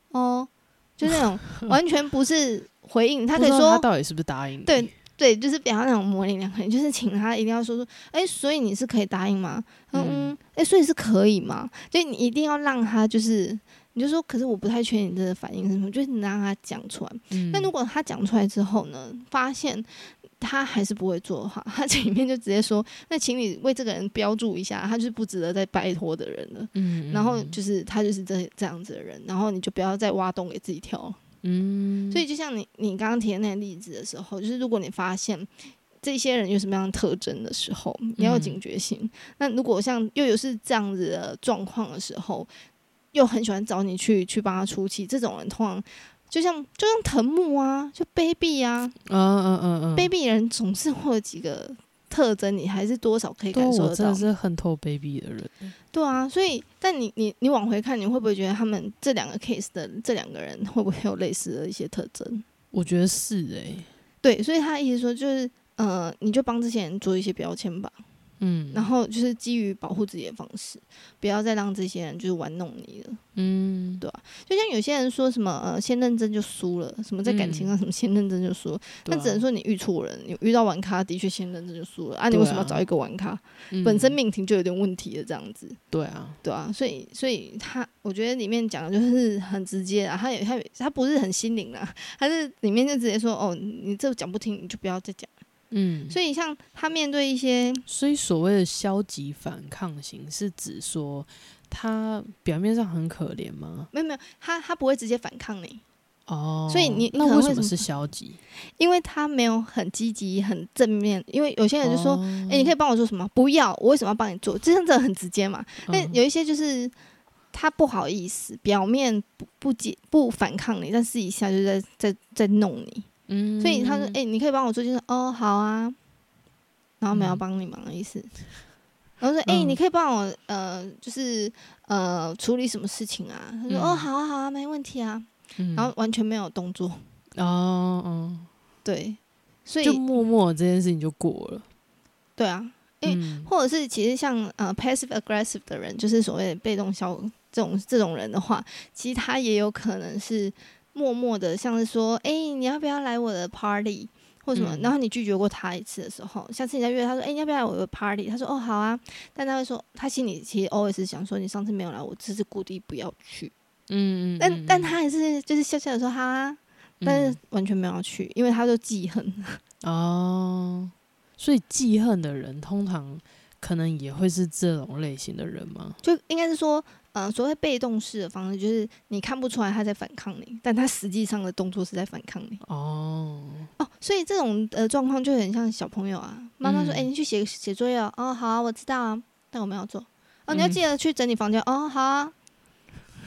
哦，就那种 完全不是回应。他可以说他到底是不是答应？对。对，就是不要那种模棱两可，就是请他一定要说说，哎，所以你是可以答应吗？嗯嗯，哎，所以是可以吗？就你一定要让他，就是你就说，可是我不太确定你的反应是什么，就是你让他讲出来。那如果他讲出来之后呢，发现他还是不会做的话，他里面就直接说，那请你为这个人标注一下，他就是不值得再拜托的人了。嗯，然后就是他就是这这样子的人，然后你就不要再挖洞给自己跳。嗯，所以就像你你刚刚提的那个例子的时候，就是如果你发现这些人有什么样的特征的时候，你要有警觉性。那如果像又有是这样子的状况的时候，又很喜欢找你去去帮他出气，这种人通常就像就像藤木啊，就卑鄙啊，嗯嗯嗯嗯，卑鄙人总是会有几个。特征你还是多少可以感受到，真的是很透 baby 的人。对啊，所以但你你你往回看，你会不会觉得他们这两个 case 的这两个人会不会有类似的一些特征？我觉得是诶，对，所以他意思说就是呃，你就帮这些人做一些标签吧。嗯，然后就是基于保护自己的方式，不要再让这些人就是玩弄你了。嗯，对吧？就像有些人说什么呃，先认真就输了，什么在感情上什么先认真就输，那只能说你遇错人，你遇到玩咖的确先认真就输了啊！你为什么要找一个玩咖？本身命题就有点问题了，这样子。对啊，对啊，所以所以他我觉得里面讲的就是很直接啊，他也他他不是很心灵啊，他是里面就直接说哦，你这讲不听，你就不要再讲。嗯，所以像他面对一些，所以所谓的消极反抗型是指说他表面上很可怜吗？没有没有，他他不会直接反抗你哦。所以你那为什么是消极？因为他没有很积极、很正面。因为有些人就说：“哎，你可以帮我做什么？”不要，我为什么要帮你做？这样子很直接嘛。但有一些就是他不好意思，表面不不接不反抗你，但私底下就在在在弄你。所以他说：“哎，你可以帮我做就是哦，好啊。”然后没有帮你忙的意思。然后说：“哎，你可以帮我呃，就是呃，处理什么事情啊？”他说：“哦，好啊，好啊，没问题啊。”然后完全没有动作。哦哦，对，所以就默默这件事情就过了。对啊，因为或者是其实像呃 passive aggressive 的人，就是所谓的被动消这种这种人的话，其实他也有可能是默默的，像是说，哎，你要不要来我的 party 或什么？然后你拒绝过他一次的时候，下次你再约他说，哎，你要不要来我的 party？他说，哦，好啊。但他会说，他心里其实 always 想说，你上次没有来，我这次故意不要去。嗯嗯。但但他还是就是笑笑的说，好啊。但是完全没有去，因为他就记恨。哦。所以记恨的人通常可能也会是这种类型的人吗？就应该是说，呃，所谓被动式的方式，就是你看不出来他在反抗你，但他实际上的动作是在反抗你。哦哦，所以这种呃状况就很像小朋友啊，妈妈说：“哎，你去写写作业哦。”哦，好啊，我知道啊，但我没有做。哦，你要记得去整理房间。哦，好啊。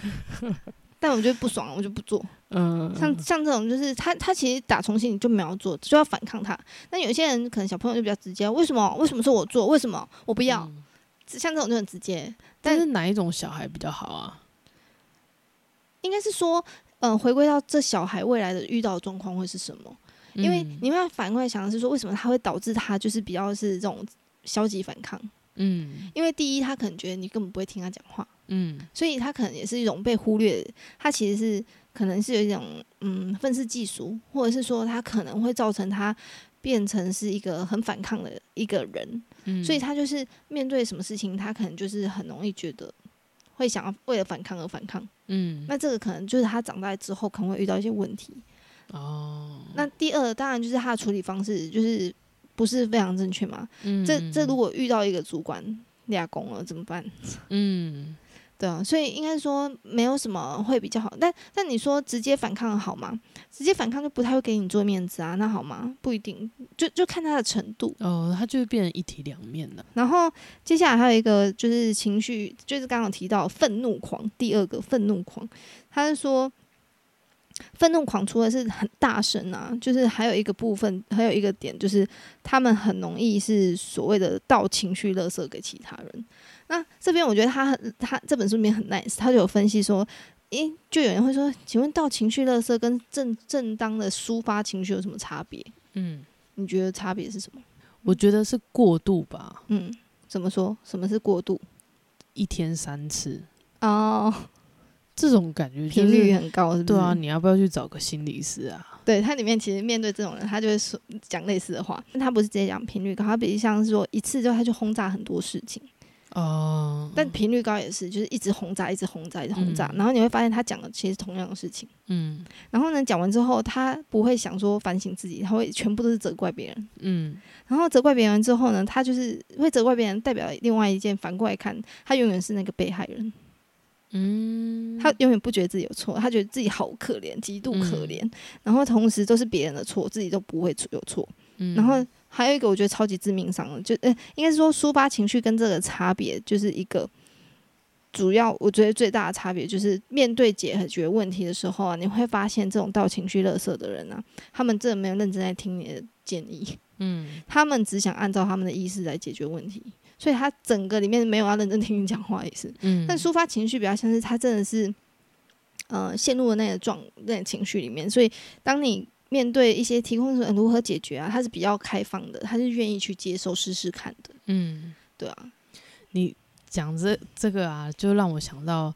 但我觉得不爽，我就不做。嗯，像像这种，就是他他其实打从心里就没有做，就要反抗他。那有些人可能小朋友就比较直接，为什么？为什么是我做？为什么我不要？像这种就很直接。但是哪一种小孩比较好啊？应该是说，嗯，回归到这小孩未来的遇到状况会是什么？因为你们要反过来想的是说，为什么他会导致他就是比较是这种消极反抗？嗯，因为第一，他可能觉得你根本不会听他讲话。嗯，所以他可能也是一种被忽略，他其实是可能是有一种嗯愤世嫉俗，或者是说他可能会造成他变成是一个很反抗的一个人，嗯，所以他就是面对什么事情，他可能就是很容易觉得会想要为了反抗而反抗，嗯，那这个可能就是他长大之后可能会遇到一些问题，哦，那第二当然就是他的处理方式就是不是非常正确嘛，嗯，这这如果遇到一个主管俩工了怎么办？嗯。对啊，所以应该说没有什么会比较好，但但你说直接反抗好吗？直接反抗就不太会给你做面子啊，那好吗？不一定，就就看他的程度。哦，他就会变成一体两面的。然后接下来还有一个就是情绪，就是刚刚提到愤怒狂，第二个愤怒狂，他是说。愤怒狂除了是很大声啊，就是还有一个部分，还有一个点，就是他们很容易是所谓的倒情绪垃圾给其他人。那这边我觉得他很他这本书里面很 nice，他就有分析说，诶，就有人会说，请问到情绪垃圾跟正正当的抒发情绪有什么差别？嗯，你觉得差别是什么？我觉得是过度吧。嗯，怎么说？什么是过度？一天三次哦。这种感觉 频率很高，是对啊，你要不要去找个心理师啊？对他里面其实面对这种人，他就会说讲类似的话，但他不是直接讲频率高，他比如像是说一次之后他就轰炸很多事情哦。但频率高也是，就是一直轰炸，一直轰炸，一直轰炸，然后你会发现他讲的其实同样的事情，嗯。然后呢，讲完之后他不会想说反省自己，他会全部都是责怪别人，嗯。然后责怪别人之后呢，他就是会责怪别人，代表另外一件，反过来看，他永远是那个被害人。嗯，他永远不觉得自己有错，他觉得自己好可怜，极度可怜。然后同时都是别人的错，自己都不会有错。然后还有一个我觉得超级致命伤的，就呃，应该是说抒发情绪跟这个差别，就是一个主要我觉得最大的差别，就是面对解决问题的时候啊，你会发现这种倒情绪勒色的人啊，他们真的没有认真在听你的建议，嗯，他们只想按照他们的意思来解决问题。所以他整个里面没有要认真听你讲话，也是。嗯。但抒发情绪比较像是他真的是，呃，陷入了那个状那个情绪里面。所以当你面对一些提供如何解决啊，他是比较开放的，他是愿意去接受试试看的。嗯，对啊。你讲这这个啊，就让我想到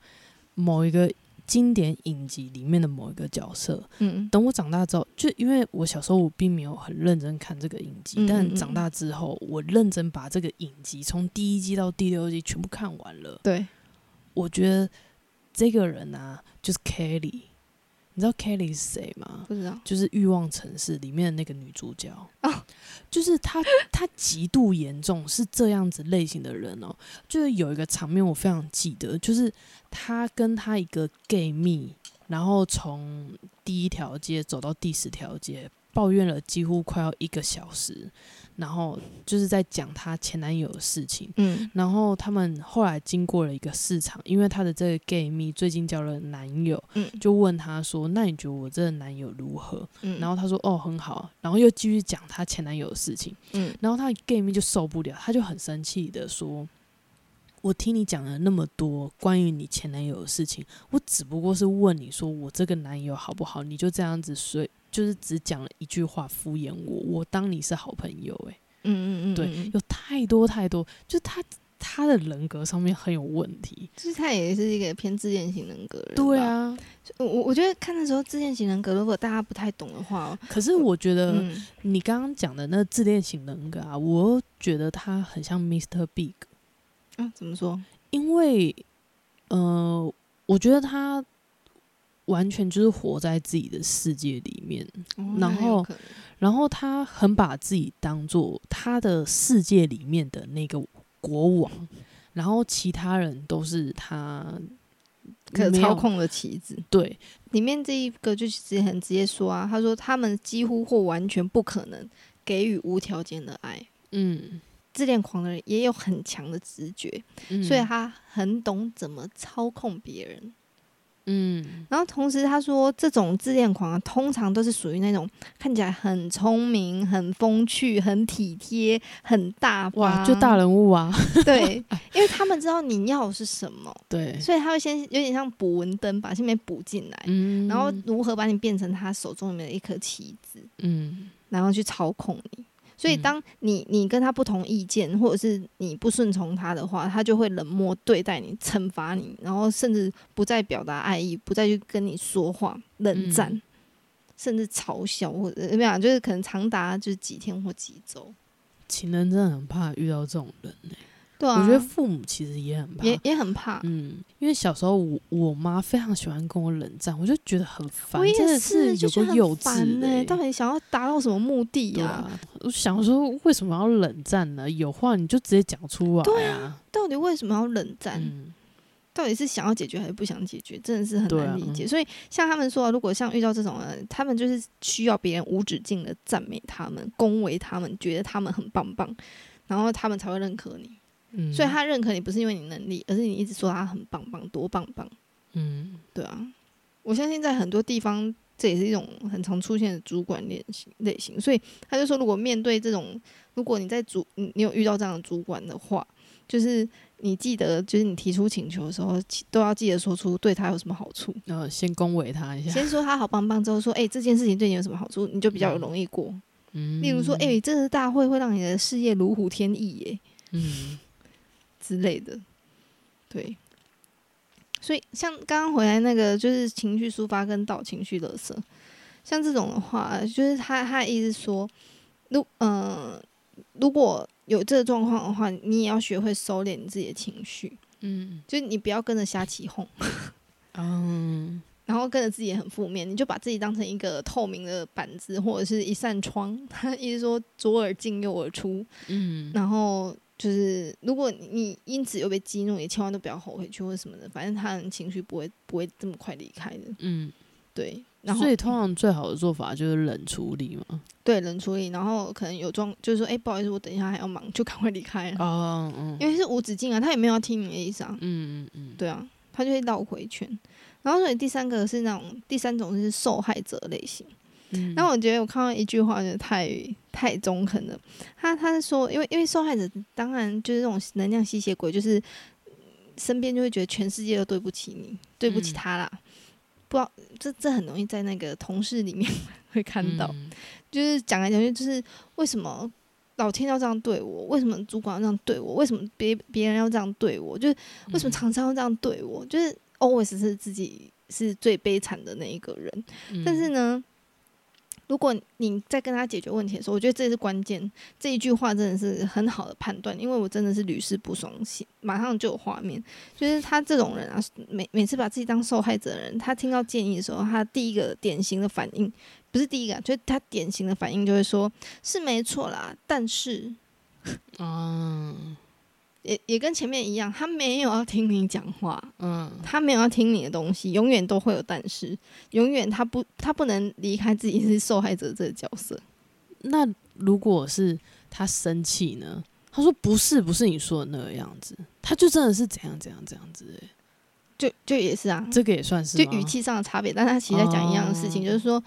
某一个。经典影集里面的某一个角色，嗯，等我长大之后，就因为我小时候我并没有很认真看这个影集，但长大之后我认真把这个影集从第一季到第六季全部看完了。对，我觉得这个人啊，就是 Kelly。你知道 Kelly 是谁吗？不知道，就是《欲望城市》里面的那个女主角啊，就是她，她极度严重，是这样子类型的人哦。就是有一个场面我非常记得，就是她跟她一个 gay 蜜，然后从第一条街走到第十条街，抱怨了几乎快要一个小时。然后就是在讲她前男友的事情，嗯，然后他们后来经过了一个市场，因为她的这个 gay 蜜最近交了男友，嗯，就问她说：“那你觉得我这个男友如何？”嗯，然后她说：“哦，很好。”然后又继续讲她前男友的事情，嗯，然后她 gay 蜜就受不了，她就很生气的说：“我听你讲了那么多关于你前男友的事情，我只不过是问你说我这个男友好不好，你就这样子睡。”就是只讲了一句话敷衍我，我当你是好朋友，诶，嗯嗯嗯，对，有太多太多，就他他的人格上面很有问题，就是他也是一个偏自恋型人格。对啊，我我觉得看的时候自恋型人格，如果大家不太懂的话，可是我觉得你刚刚讲的那自恋型人格啊，我觉得他很像 Mr. Big 啊，怎么说？因为呃，我觉得他。完全就是活在自己的世界里面，然后，然后他很把自己当做他的世界里面的那个国王，然后其他人都是他 可操控的棋子。对，里面这一个就直接很直接说啊，他说他们几乎或完全不可能给予无条件的爱。嗯，自恋狂的人也有很强的直觉，所以他很懂怎么操控别人。嗯，然后同时他说，这种自恋狂啊，通常都是属于那种看起来很聪明、很风趣、很体贴、很大哇，就大人物啊。对，因为他们知道你要是什么，对，所以他会先有点像捕蚊灯，把下面捕进来，嗯，然后如何把你变成他手中里面的一颗棋子，嗯，然后去操控你。所以，当你你跟他不同意见，或者是你不顺从他的话，他就会冷漠对待你，惩罚你，然后甚至不再表达爱意，不再去跟你说话，冷战，甚至嘲笑或者怎么样，就是可能长达就是几天或几周。情人真的很怕遇到这种人呢。对啊，我觉得父母其实也很怕，也也很怕。嗯，因为小时候我我妈非常喜欢跟我冷战，我就觉得很烦。我也是，有个幼稚呢。到底想要达到什么目的呀？我想说，为什么要冷战呢？有话你就直接讲出来。对啊，到底为什么要冷战？到底是想要解决还是不想解决？真的是很难理解。所以像他们说，如果像遇到这种人，他们就是需要别人无止境的赞美他们、恭维他们，觉得他们很棒棒，然后他们才会认可你。所以他认可你不是因为你能力，而是你一直说他很棒棒，多棒棒。嗯，对啊，我相信在很多地方这也是一种很常出现的主管类型类型。所以他就说，如果面对这种，如果你在主你有遇到这样的主管的话，就是你记得，就是你提出请求的时候，都要记得说出对他有什么好处。呃，先恭维他一下，先说他好棒棒，之后说，哎，这件事情对你有什么好处，你就比较容易过。嗯，例如说，哎，这次大会会让你的事业如虎添翼，耶。嗯。之类的，对，所以像刚刚回来那个，就是情绪抒发跟倒情绪勒色，像这种的话，就是他他意思说，如嗯，如果有这个状况的话，你也要学会收敛你自己的情绪，嗯，就是你不要跟着瞎起哄，嗯，然后跟着自己也很负面，你就把自己当成一个透明的板子或者是一扇窗，他意思说左耳进右耳出，嗯，然后。就是如果你因此又被激怒，也千万都不要吼回去或者什么的，反正他的情绪不会不会这么快离开的。嗯，对。然后所以通常最好的做法就是冷处理嘛。对，冷处理，然后可能有状，就是说，哎，不好意思，我等一下还要忙，就赶快离开了。哦，嗯，因为是无止境啊，他也没有要听你的意思啊。嗯嗯嗯，对啊，他就会绕回圈。然后所以第三个是那种第三种是受害者类型。那我觉得我看到一句话，觉得太太中肯了。他他是说，因为因为受害者当然就是这种能量吸血鬼，就是身边就会觉得全世界都对不起你，对不起他啦。不知道这这很容易在那个同事里面会看到，就是讲来讲去就是为什么老天要这样对我？为什么主管要这样对我？为什么别别人要这样对我？就是为什么常常要这样对我？就是 always 是自己是最悲惨的那一个人，但是呢？如果你在跟他解决问题的时候，我觉得这是关键。这一句话真的是很好的判断，因为我真的是屡试不爽，马上就有画面。就是他这种人啊，每每次把自己当受害者的人，他听到建议的时候，他第一个典型的反应不是第一个，就是他典型的反应就会说：“是没错啦，但是，嗯。” 也也跟前面一样，他没有要听你讲话，嗯，他没有要听你的东西，永远都会有但是，永远他不他不能离开自己是受害者这个角色。那如果是他生气呢？他说不是不是你说的那个样子，他就真的是怎样怎样怎样子，就就也是啊，这个也算是就语气上的差别，但他其实在讲一样的事情，就是说。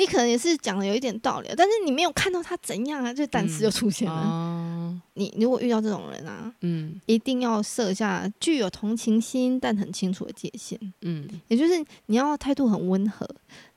你可能也是讲的有一点道理，但是你没有看到他怎样啊，就胆识就出现了。你如果遇到这种人啊，嗯，一定要设下具有同情心但很清楚的界限，嗯，也就是你要态度很温和，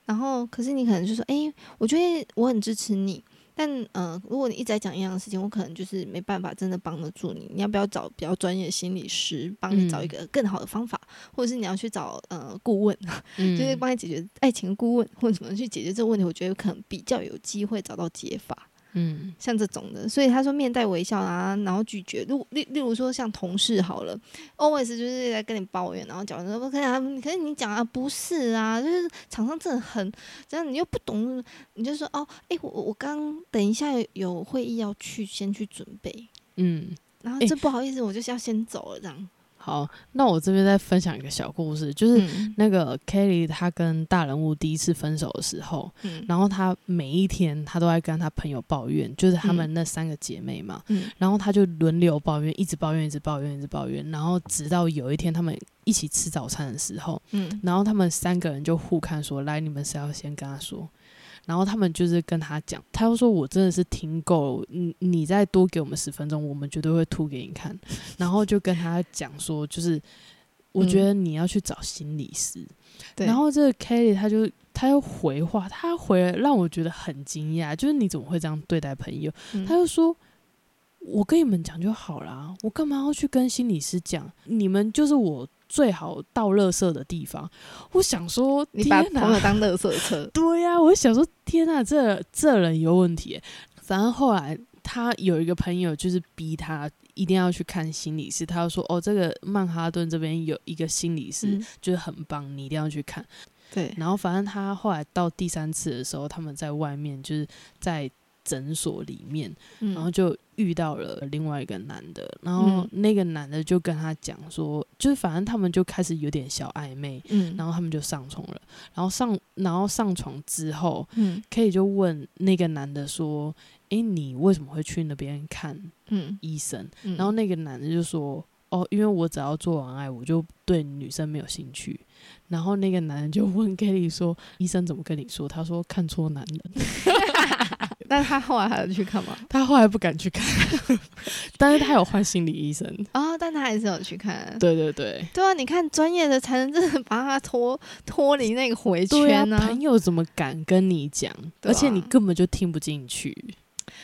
然后可是你可能就说，哎，我觉得我很支持你，但呃，如果你一直在讲一样的事情，我可能就是没办法真的帮得住你。你要不要找比较专业的心理师帮你找一个更好的方法，或者是你要去找呃顾问，就是帮你解决爱情顾问或者怎么去解决这个问题？我觉得可能比较有机会找到解法。嗯，像这种的，所以他说面带微笑啊，然后拒绝。如例例如说像同事好了，always 就是在跟你抱怨，然后讲说不可以啊，可是你讲啊不是啊，就是厂商真的很这样，你又不懂，你就说哦，哎，我我刚等一下有会议要去，先去准备。嗯，然后这不好意思，我就是要先走了这样。好，那我这边再分享一个小故事，就是那个 Kelly 她跟大人物第一次分手的时候，然后她每一天她都在跟她朋友抱怨，就是她们那三个姐妹嘛，然后她就轮流抱怨，一直抱怨，一直抱怨，一直抱怨，然后直到有一天他们一起吃早餐的时候，然后他们三个人就互看说：“来，你们谁要先跟他说？”然后他们就是跟他讲，他又说：“我真的是听够了，你你再多给我们十分钟，我们绝对会吐给你看。”然后就跟他讲说：“就是我觉得你要去找心理师。”然后这个 Kelly 他就他又回话，他回让我觉得很惊讶，就是你怎么会这样对待朋友？他就说：“我跟你们讲就好啦，我干嘛要去跟心理师讲？你们就是我。”最好倒垃圾的地方，我想说，你把朋友当垃圾车，对呀，我想说，天哪，这这人有问题。反正后来他有一个朋友，就是逼他一定要去看心理师。他就说：“哦，这个曼哈顿这边有一个心理师，就是很棒，你一定要去看。”对。然后反正他后来到第三次的时候，他们在外面就是在。诊所里面，然后就遇到了另外一个男的，然后那个男的就跟他讲说，就是反正他们就开始有点小暧昧，嗯，然后他们就上床了，然后上然后上床之后，嗯，可以就问那个男的说，诶，你为什么会去那边看医生？然后那个男的就说。哦，因为我只要做完爱，我就对女生没有兴趣。然后那个男人就问 Kelly 说：“医生怎么跟你说？”他说：“看错男人。” 但他后来还有去看吗？他后来不敢去看，但是他有换心理医生啊，但他还是有去看。对对对，对啊！你看专业的才能真的把他脱脱离那个回圈呢。朋友怎么敢跟你讲？而且你根本就听不进去。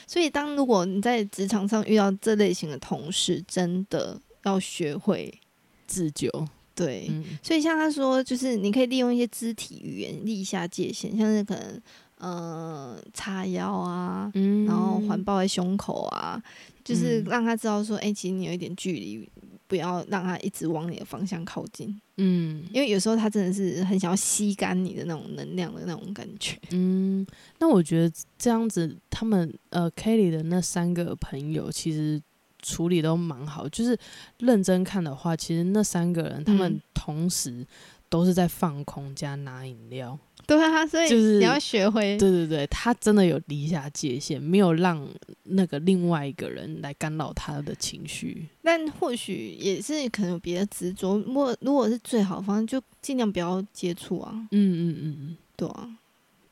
所以，当如果你在职场上遇到这类型的同事，真的。要学会自救，对，所以像他说，就是你可以利用一些肢体语言立下界限，像是可能呃叉腰啊，然后环抱在胸口啊，就是让他知道说，哎，其实你有一点距离，不要让他一直往你的方向靠近。嗯，因为有时候他真的是很想要吸干你的那种能量的那种感觉。嗯，那我觉得这样子，他们呃 Kelly 的那三个朋友其实。处理都蛮好，就是认真看的话，其实那三个人他们同时都是在放空加拿饮料。对啊，所以就是你要学会。对对对，他真的有离下界限，没有让那个另外一个人来干扰他的情绪。但或许也是可能有别的执着。如果如果是最好方式，就尽量不要接触啊。嗯嗯嗯嗯，对啊，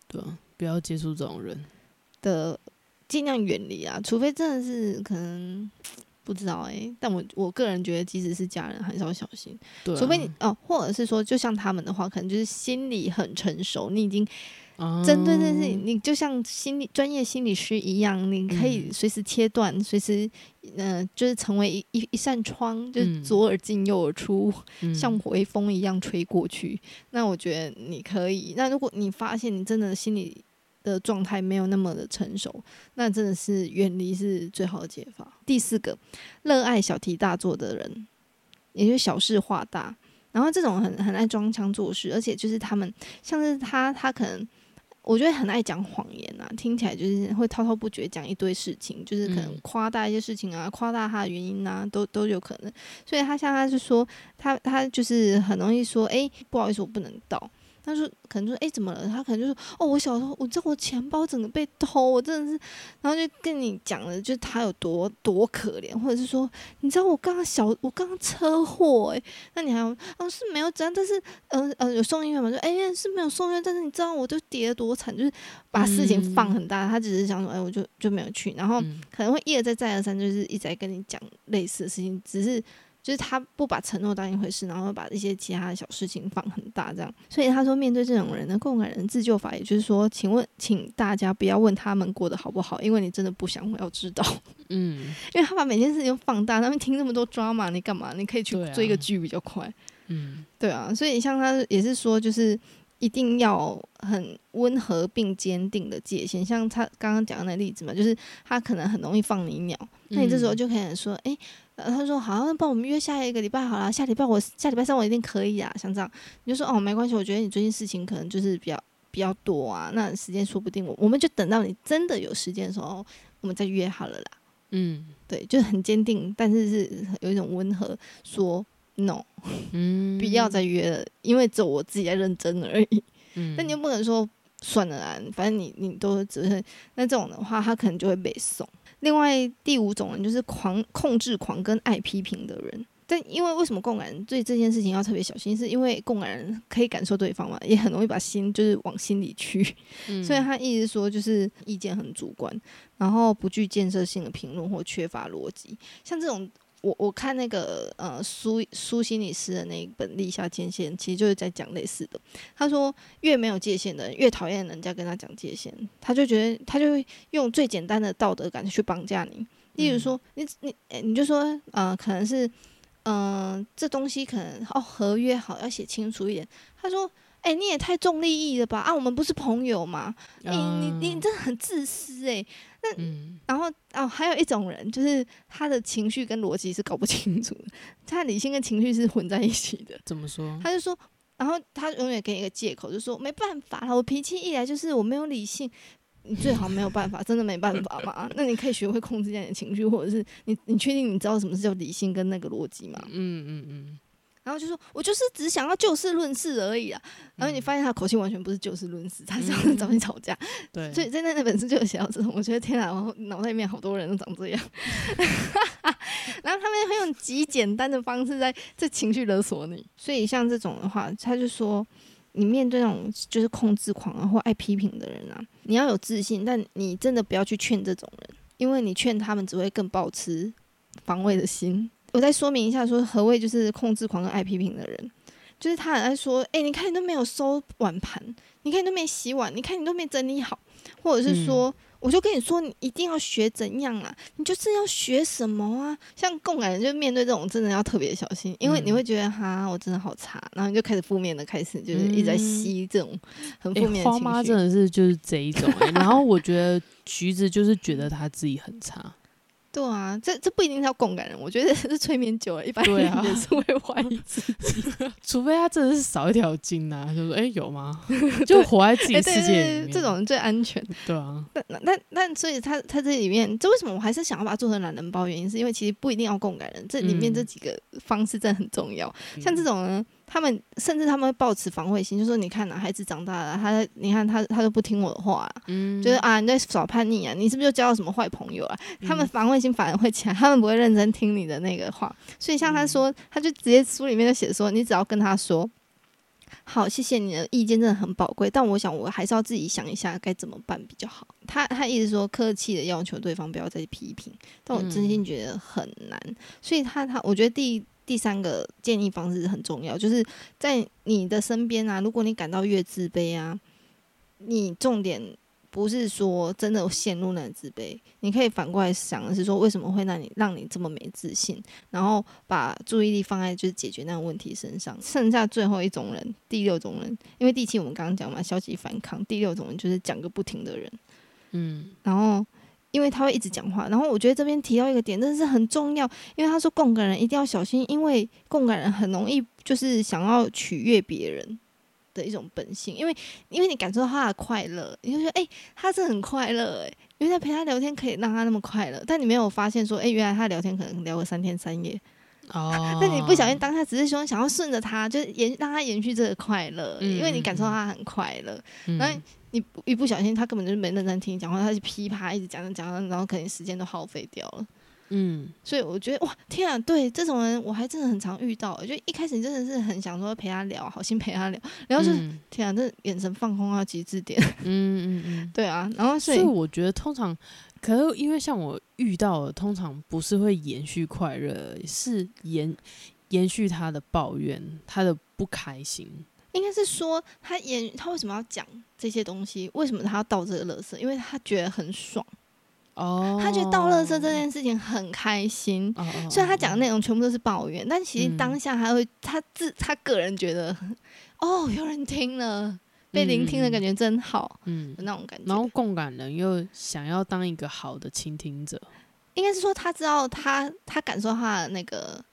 对啊，不要接触这种人的。尽量远离啊，除非真的是可能不知道哎，但我我个人觉得，即使是家人，还是要小心。对，除非你哦，或者是说，就像他们的话，可能就是心理很成熟，你已经针对这件事情，你就像心理专业心理师一样，你可以随时切断，随时嗯，就是成为一一一扇窗，就是左耳进右耳出，像微风一样吹过去。那我觉得你可以。那如果你发现你真的心理，的状态没有那么的成熟，那真的是远离是最好的解法。第四个，热爱小题大做的人，也就是小事化大。然后这种很很爱装腔作势，而且就是他们像是他，他可能我觉得很爱讲谎言啊，听起来就是会滔滔不绝讲一堆事情，就是可能夸大一些事情啊，夸大他的原因啊，都都有可能。所以他像他是说，他他就是很容易说，哎，不好意思，我不能到。他说：“可能说，哎，怎么了？他可能就说，哦，我小时候，我知道我钱包整个被偷，我真的是，然后就跟你讲了，就是他有多多可怜，或者是说，你知道我刚刚小，我刚刚车祸，哎，那你还要，哦，是没有怎样，但是，嗯呃，有送医院吗？说，哎呀，是没有送医院，但是你知道我就跌得多惨，就是把事情放很大，他只是想说，哎，我就就没有去，然后可能会一而再再而三，就是一直在跟你讲类似的事情，只是。”就是他不把承诺当一回事，然后把一些其他的小事情放很大这样。所以他说，面对这种人的共感人自救法，也就是说，请问，请大家不要问他们过得好不好，因为你真的不想要知道。嗯，因为他把每件事情放大，他们听那么多 drama，你干嘛？你可以去追个剧比较快。嗯，对啊，所以像他也是说，就是一定要很温和并坚定的界限。像他刚刚讲的那例子嘛，就是他可能很容易放你鸟，那你这时候就可以说，哎，他说好，那帮我们约下一个礼拜好了，下礼拜我下礼拜三我一定可以啊。像这样，你就说哦，没关系，我觉得你最近事情可能就是比较比较多啊，那时间说不定我我们就等到你真的有时间的时候，我们再约好了啦。嗯，对，就是很坚定，但是是有一种温和说。no，嗯，不要再约了，因为只有我自己在认真而已。嗯，那你又不能说算了啦，反正你你都只是那这种的话，他可能就会被送。另外第五种人就是狂控制狂跟爱批评的人，但因为为什么共感人对这件事情要特别小心，是因为共感人可以感受对方嘛，也很容易把心就是往心里去。所以他一直说就是意见很主观，然后不具建设性的评论或缺乏逻辑，像这种。我我看那个呃苏苏心理师的那一本《立下界限》，其实就是在讲类似的。他说，越没有界限的人，越讨厌人家跟他讲界限，他就觉得他就会用最简单的道德感去绑架你。例如说，你你你就说，呃，可能是，嗯，这东西可能哦，合约好要写清楚一点。他说。哎，你也太重利益了吧！啊，我们不是朋友吗？你你你真的很自私哎。那然后哦，还有一种人，就是他的情绪跟逻辑是搞不清楚的，他理性跟情绪是混在一起的。怎么说？他就说，然后他永远给你一个借口，就说没办法了，我脾气一来就是我没有理性。你最好没有办法，真的没办法嘛？那你可以学会控制这样的情绪，或者是你你确定你知道什么是叫理性跟那个逻辑吗？嗯嗯嗯。然后就说，我就是只想要就事论事而已啊。然后你发现他口气完全不是就事论事，他是要找你吵架。对，所以在那那本书就有写到这种。我觉得天啊，我脑袋里面好多人都长这样。然后他们会用极简单的方式在在情绪勒索你。所以像这种的话，他就说，你面对那种就是控制狂啊或爱批评的人啊，你要有自信，但你真的不要去劝这种人，因为你劝他们只会更保持防卫的心。我再说明一下，说何谓就是控制狂跟爱批评的人，就是他很爱说，哎，你看你都没有收碗盘，你看你都没洗碗，你看你都没整理好，或者是说，我就跟你说，你一定要学怎样啊，你就是要学什么啊？像共感人就面对这种真的要特别小心，因为你会觉得哈，我真的好差，然后你就开始负面的开始就是一直在吸这种很负面的情绪。花妈真的是就是这一种，然后我觉得橘子就是觉得他自己很差。对啊，这这不一定是要共感人，我觉得是催眠久了，一般人也是会怀疑自己，除非他真的是少一条筋呐，就说哎有吗？就活在自己世界里面，这种人最安全。对啊，但但但所以他他这里面，这为什么我还是想要把它做成懒人包？原因是因为其实不一定要共感人，这里面这几个方式真的很重要。像这种呢。他们甚至他们会抱持防卫心，就说：“你看男，孩子长大了，他你看他他都不听我的话，嗯，就是啊，你在耍叛逆啊，你是不是又交到什么坏朋友啊？”他们防卫心反而会强，他们不会认真听你的那个话。所以像他说，他就直接书里面就写说：“你只要跟他说，好，谢谢你的意见，真的很宝贵，但我想我还是要自己想一下该怎么办比较好。”他他一直说客气的要求对方不要再批评，但我真心觉得很难。所以他他我觉得第。第三个建议方式很重要，就是在你的身边啊，如果你感到越自卑啊，你重点不是说真的陷入那自卑，你可以反过来想的是说，为什么会让你让你这么没自信，然后把注意力放在就是解决那个问题身上。剩下最后一种人，第六种人，因为第七我们刚刚讲嘛，消极反抗，第六种人就是讲个不停的人，嗯，然后。因为他会一直讲话，然后我觉得这边提到一个点，真的是很重要。因为他说共感人一定要小心，因为共感人很容易就是想要取悦别人的一种本性。因为因为你感受到他的快乐，你就觉得哎，他是很快乐哎，因为陪他聊天可以让他那么快乐。但你没有发现说，哎，原来他聊天可能聊个三天三夜哦。那你不小心当下只是说想要顺着他，就是延让他延续这个快乐，因为你感受到他很快乐，然后。你一不小心，他根本就是没认真听你讲话，他就噼啪一直讲讲讲，然后肯定时间都耗费掉了。嗯，所以我觉得哇，天啊，对这种人我还真的很常遇到。就一开始真的是很想说陪他聊，好心陪他聊，然后就是天啊，这眼神放空到极致点。嗯嗯嗯，对啊。然后所以我觉得通常可是因为像我遇到的，通常不是会延续快乐，是延延续他的抱怨，他的不开心。应该是说他延他为什么要讲这些东西？为什么他要倒这个乐色？因为他觉得很爽哦，他觉得倒乐色这件事情很开心。虽然他讲的内容全部都是抱怨，但其实当下他会他自他个人觉得哦，有人听了。被聆听的感觉真好，嗯，那种感觉。然后共感人又想要当一个好的倾听者，应该是说他知道他他感受他的那个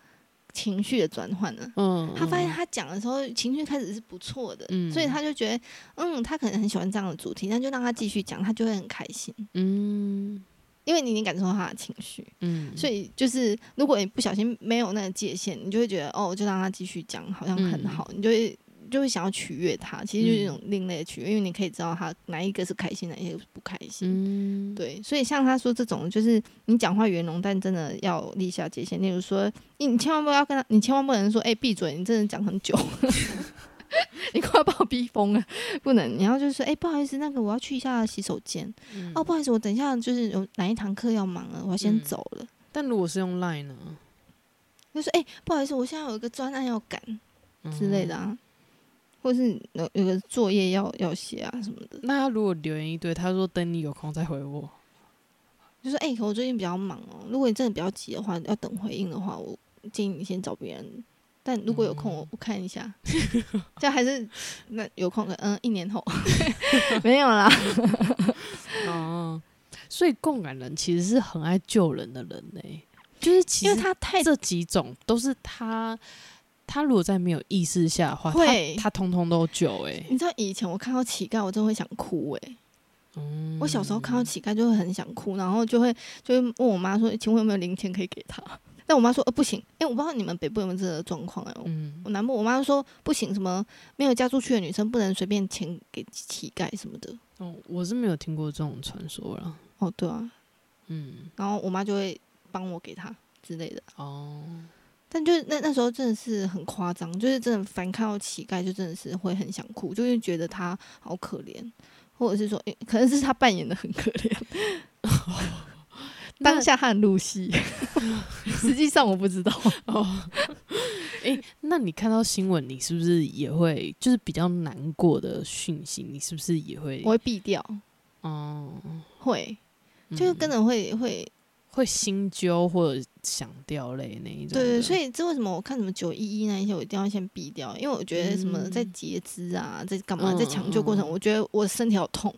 情绪的转换了，嗯，他发现他讲的时候情绪开始是不错的，嗯，所以他就觉得，嗯，他可能很喜欢这样的主题，那就让他继续讲，他就会很开心，嗯，因为你已经感受到他的情绪，嗯，所以就是如果你不小心没有那个界限，你就会觉得哦，就让他继续讲，好像很好，你就会。就会想要取悦他，其实就是一种另类的取悦，因为你可以知道他哪一个是开心，哪一个不开心。对，所以像他说这种，就是你讲话圆融，但真的要立下界限。例如说，你你千万不要跟他，你千万不能说，哎，闭嘴！你真的讲很久，你快把我逼疯了，不能。你要就是说，哎，不好意思，那个我要去一下洗手间。哦，不好意思，我等一下就是有哪一堂课要忙了，我要先走了。但如果是用 Line 呢？就说，哎，不好意思，我现在有一个专案要赶之类的啊。或是有有个作业要要写啊什么的，那他如果留言一堆，他说等你有空再回我，就说哎，我最近比较忙哦，如果你真的比较急的话，要等回应的话，我建议你先找别人。但如果有空，我我看一下，这还是那有空的，嗯，一年后 没有啦。哦，所以共感人其实是很爱救人的人呢，就是其实他太这几种都是他。他如果在没有意识下的话，他他通通都救哎。你知道以前我看到乞丐，我真的会想哭哎。嗯，我小时候看到乞丐就会很想哭，然后就会就会问我妈说：“请问有没有零钱可以给他？” 但我妈说：“呃，不行。”哎，我不知道你们北部有没有这个状况哎。嗯，我南部我妈说不行，什么没有嫁出去的女生不能随便钱给乞丐什么的。哦，我是没有听过这种传说了。哦，对啊，嗯，然后我妈就会帮我给他之类的。哦。但就是那那时候真的是很夸张，就是真的凡看到乞丐就真的是会很想哭，就是觉得他好可怜，或者是说，可能是他扮演的很可怜，当下他很入戏，实际上我不知道。哦，哎，那你看到新闻，你是不是也会就是比较难过的讯息，你是不是也会？我会避掉。哦，会，就是跟着会会。会心揪或者想掉泪那一种。对对，所以这为什么我看什么九一一那一些，我一定要先避掉，因为我觉得什么在截肢啊，在干嘛，在抢救过程，我觉得我身体好痛。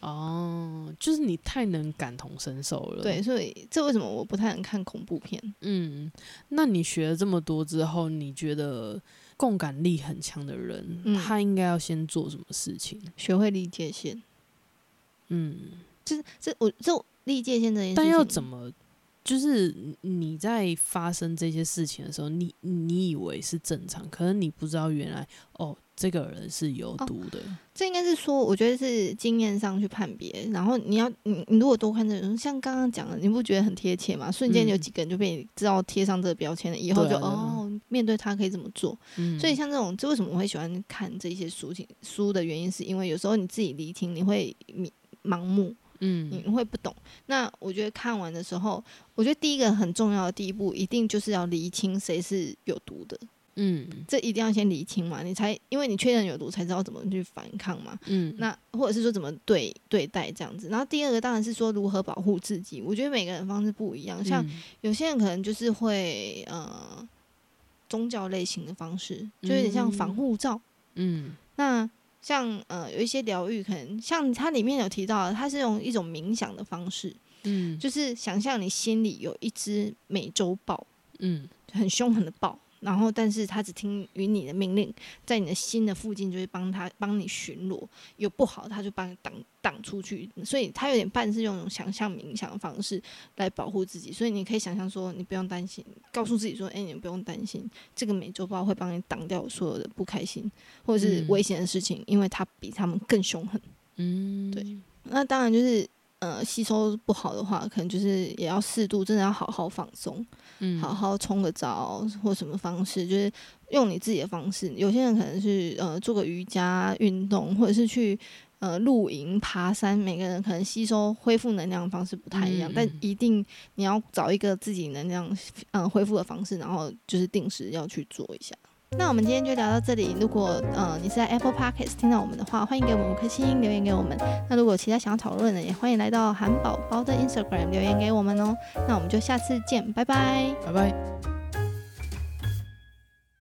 哦，就是你太能感同身受了。对，所以这为什么我不太能看恐怖片？嗯，那你学了这么多之后，你觉得共感力很强的人，他应该要先做什么事情？学会理解先。嗯，这这我这。立界限这件事，但要怎么？就是你在发生这些事情的时候，你你以为是正常，可能你不知道原来哦，这个人是有毒的。这应该是说，我觉得是经验上去判别。然后你要你你如果多看这种，像刚刚讲的，你不觉得很贴切吗？瞬间有几个人就被知道贴上这个标签了，以后就哦，面对他可以怎么做。所以像这种，这为什么我会喜欢看这些书情书的原因，是因为有时候你自己离听，你会盲目。嗯，你会不懂。那我觉得看完的时候，我觉得第一个很重要的第一步，一定就是要厘清谁是有毒的。嗯，这一定要先厘清嘛，你才因为你确认有毒，才知道怎么去反抗嘛。嗯，那或者是说怎么对对待这样子。然后第二个当然是说如何保护自己。我觉得每个人方式不一样，像有些人可能就是会呃宗教类型的方式，就有点像防护罩。嗯，那。像呃有一些疗愈，可能像它里面有提到，它是用一种冥想的方式，嗯，就是想象你心里有一只美洲豹，嗯，很凶狠的豹。然后，但是他只听于你的命令，在你的心的附近，就会帮他帮你巡逻。有不好，他就帮你挡挡出去。所以，他有点半是用想象冥想的方式来保护自己。所以，你可以想象说，你不用担心，告诉自己说：“哎，你不用担心，这个美洲豹会帮你挡掉所有的不开心或者是危险的事情，因为它比他们更凶狠。”嗯，对。那当然就是。呃，吸收不好的话，可能就是也要适度，真的要好好放松，嗯，好好冲个澡或什么方式，就是用你自己的方式。有些人可能是呃做个瑜伽运动，或者是去呃露营、爬山，每个人可能吸收恢复能量的方式不太一样，但一定你要找一个自己能量嗯恢复的方式，然后就是定时要去做一下。那我们今天就聊到这里。如果呃你是在 Apple Podcast 听到我们的话，欢迎给我们五颗星留言给我们。那如果其他想要讨论的，也欢迎来到韩宝宝的 Instagram 留言给我们哦。那我们就下次见，拜拜，拜拜。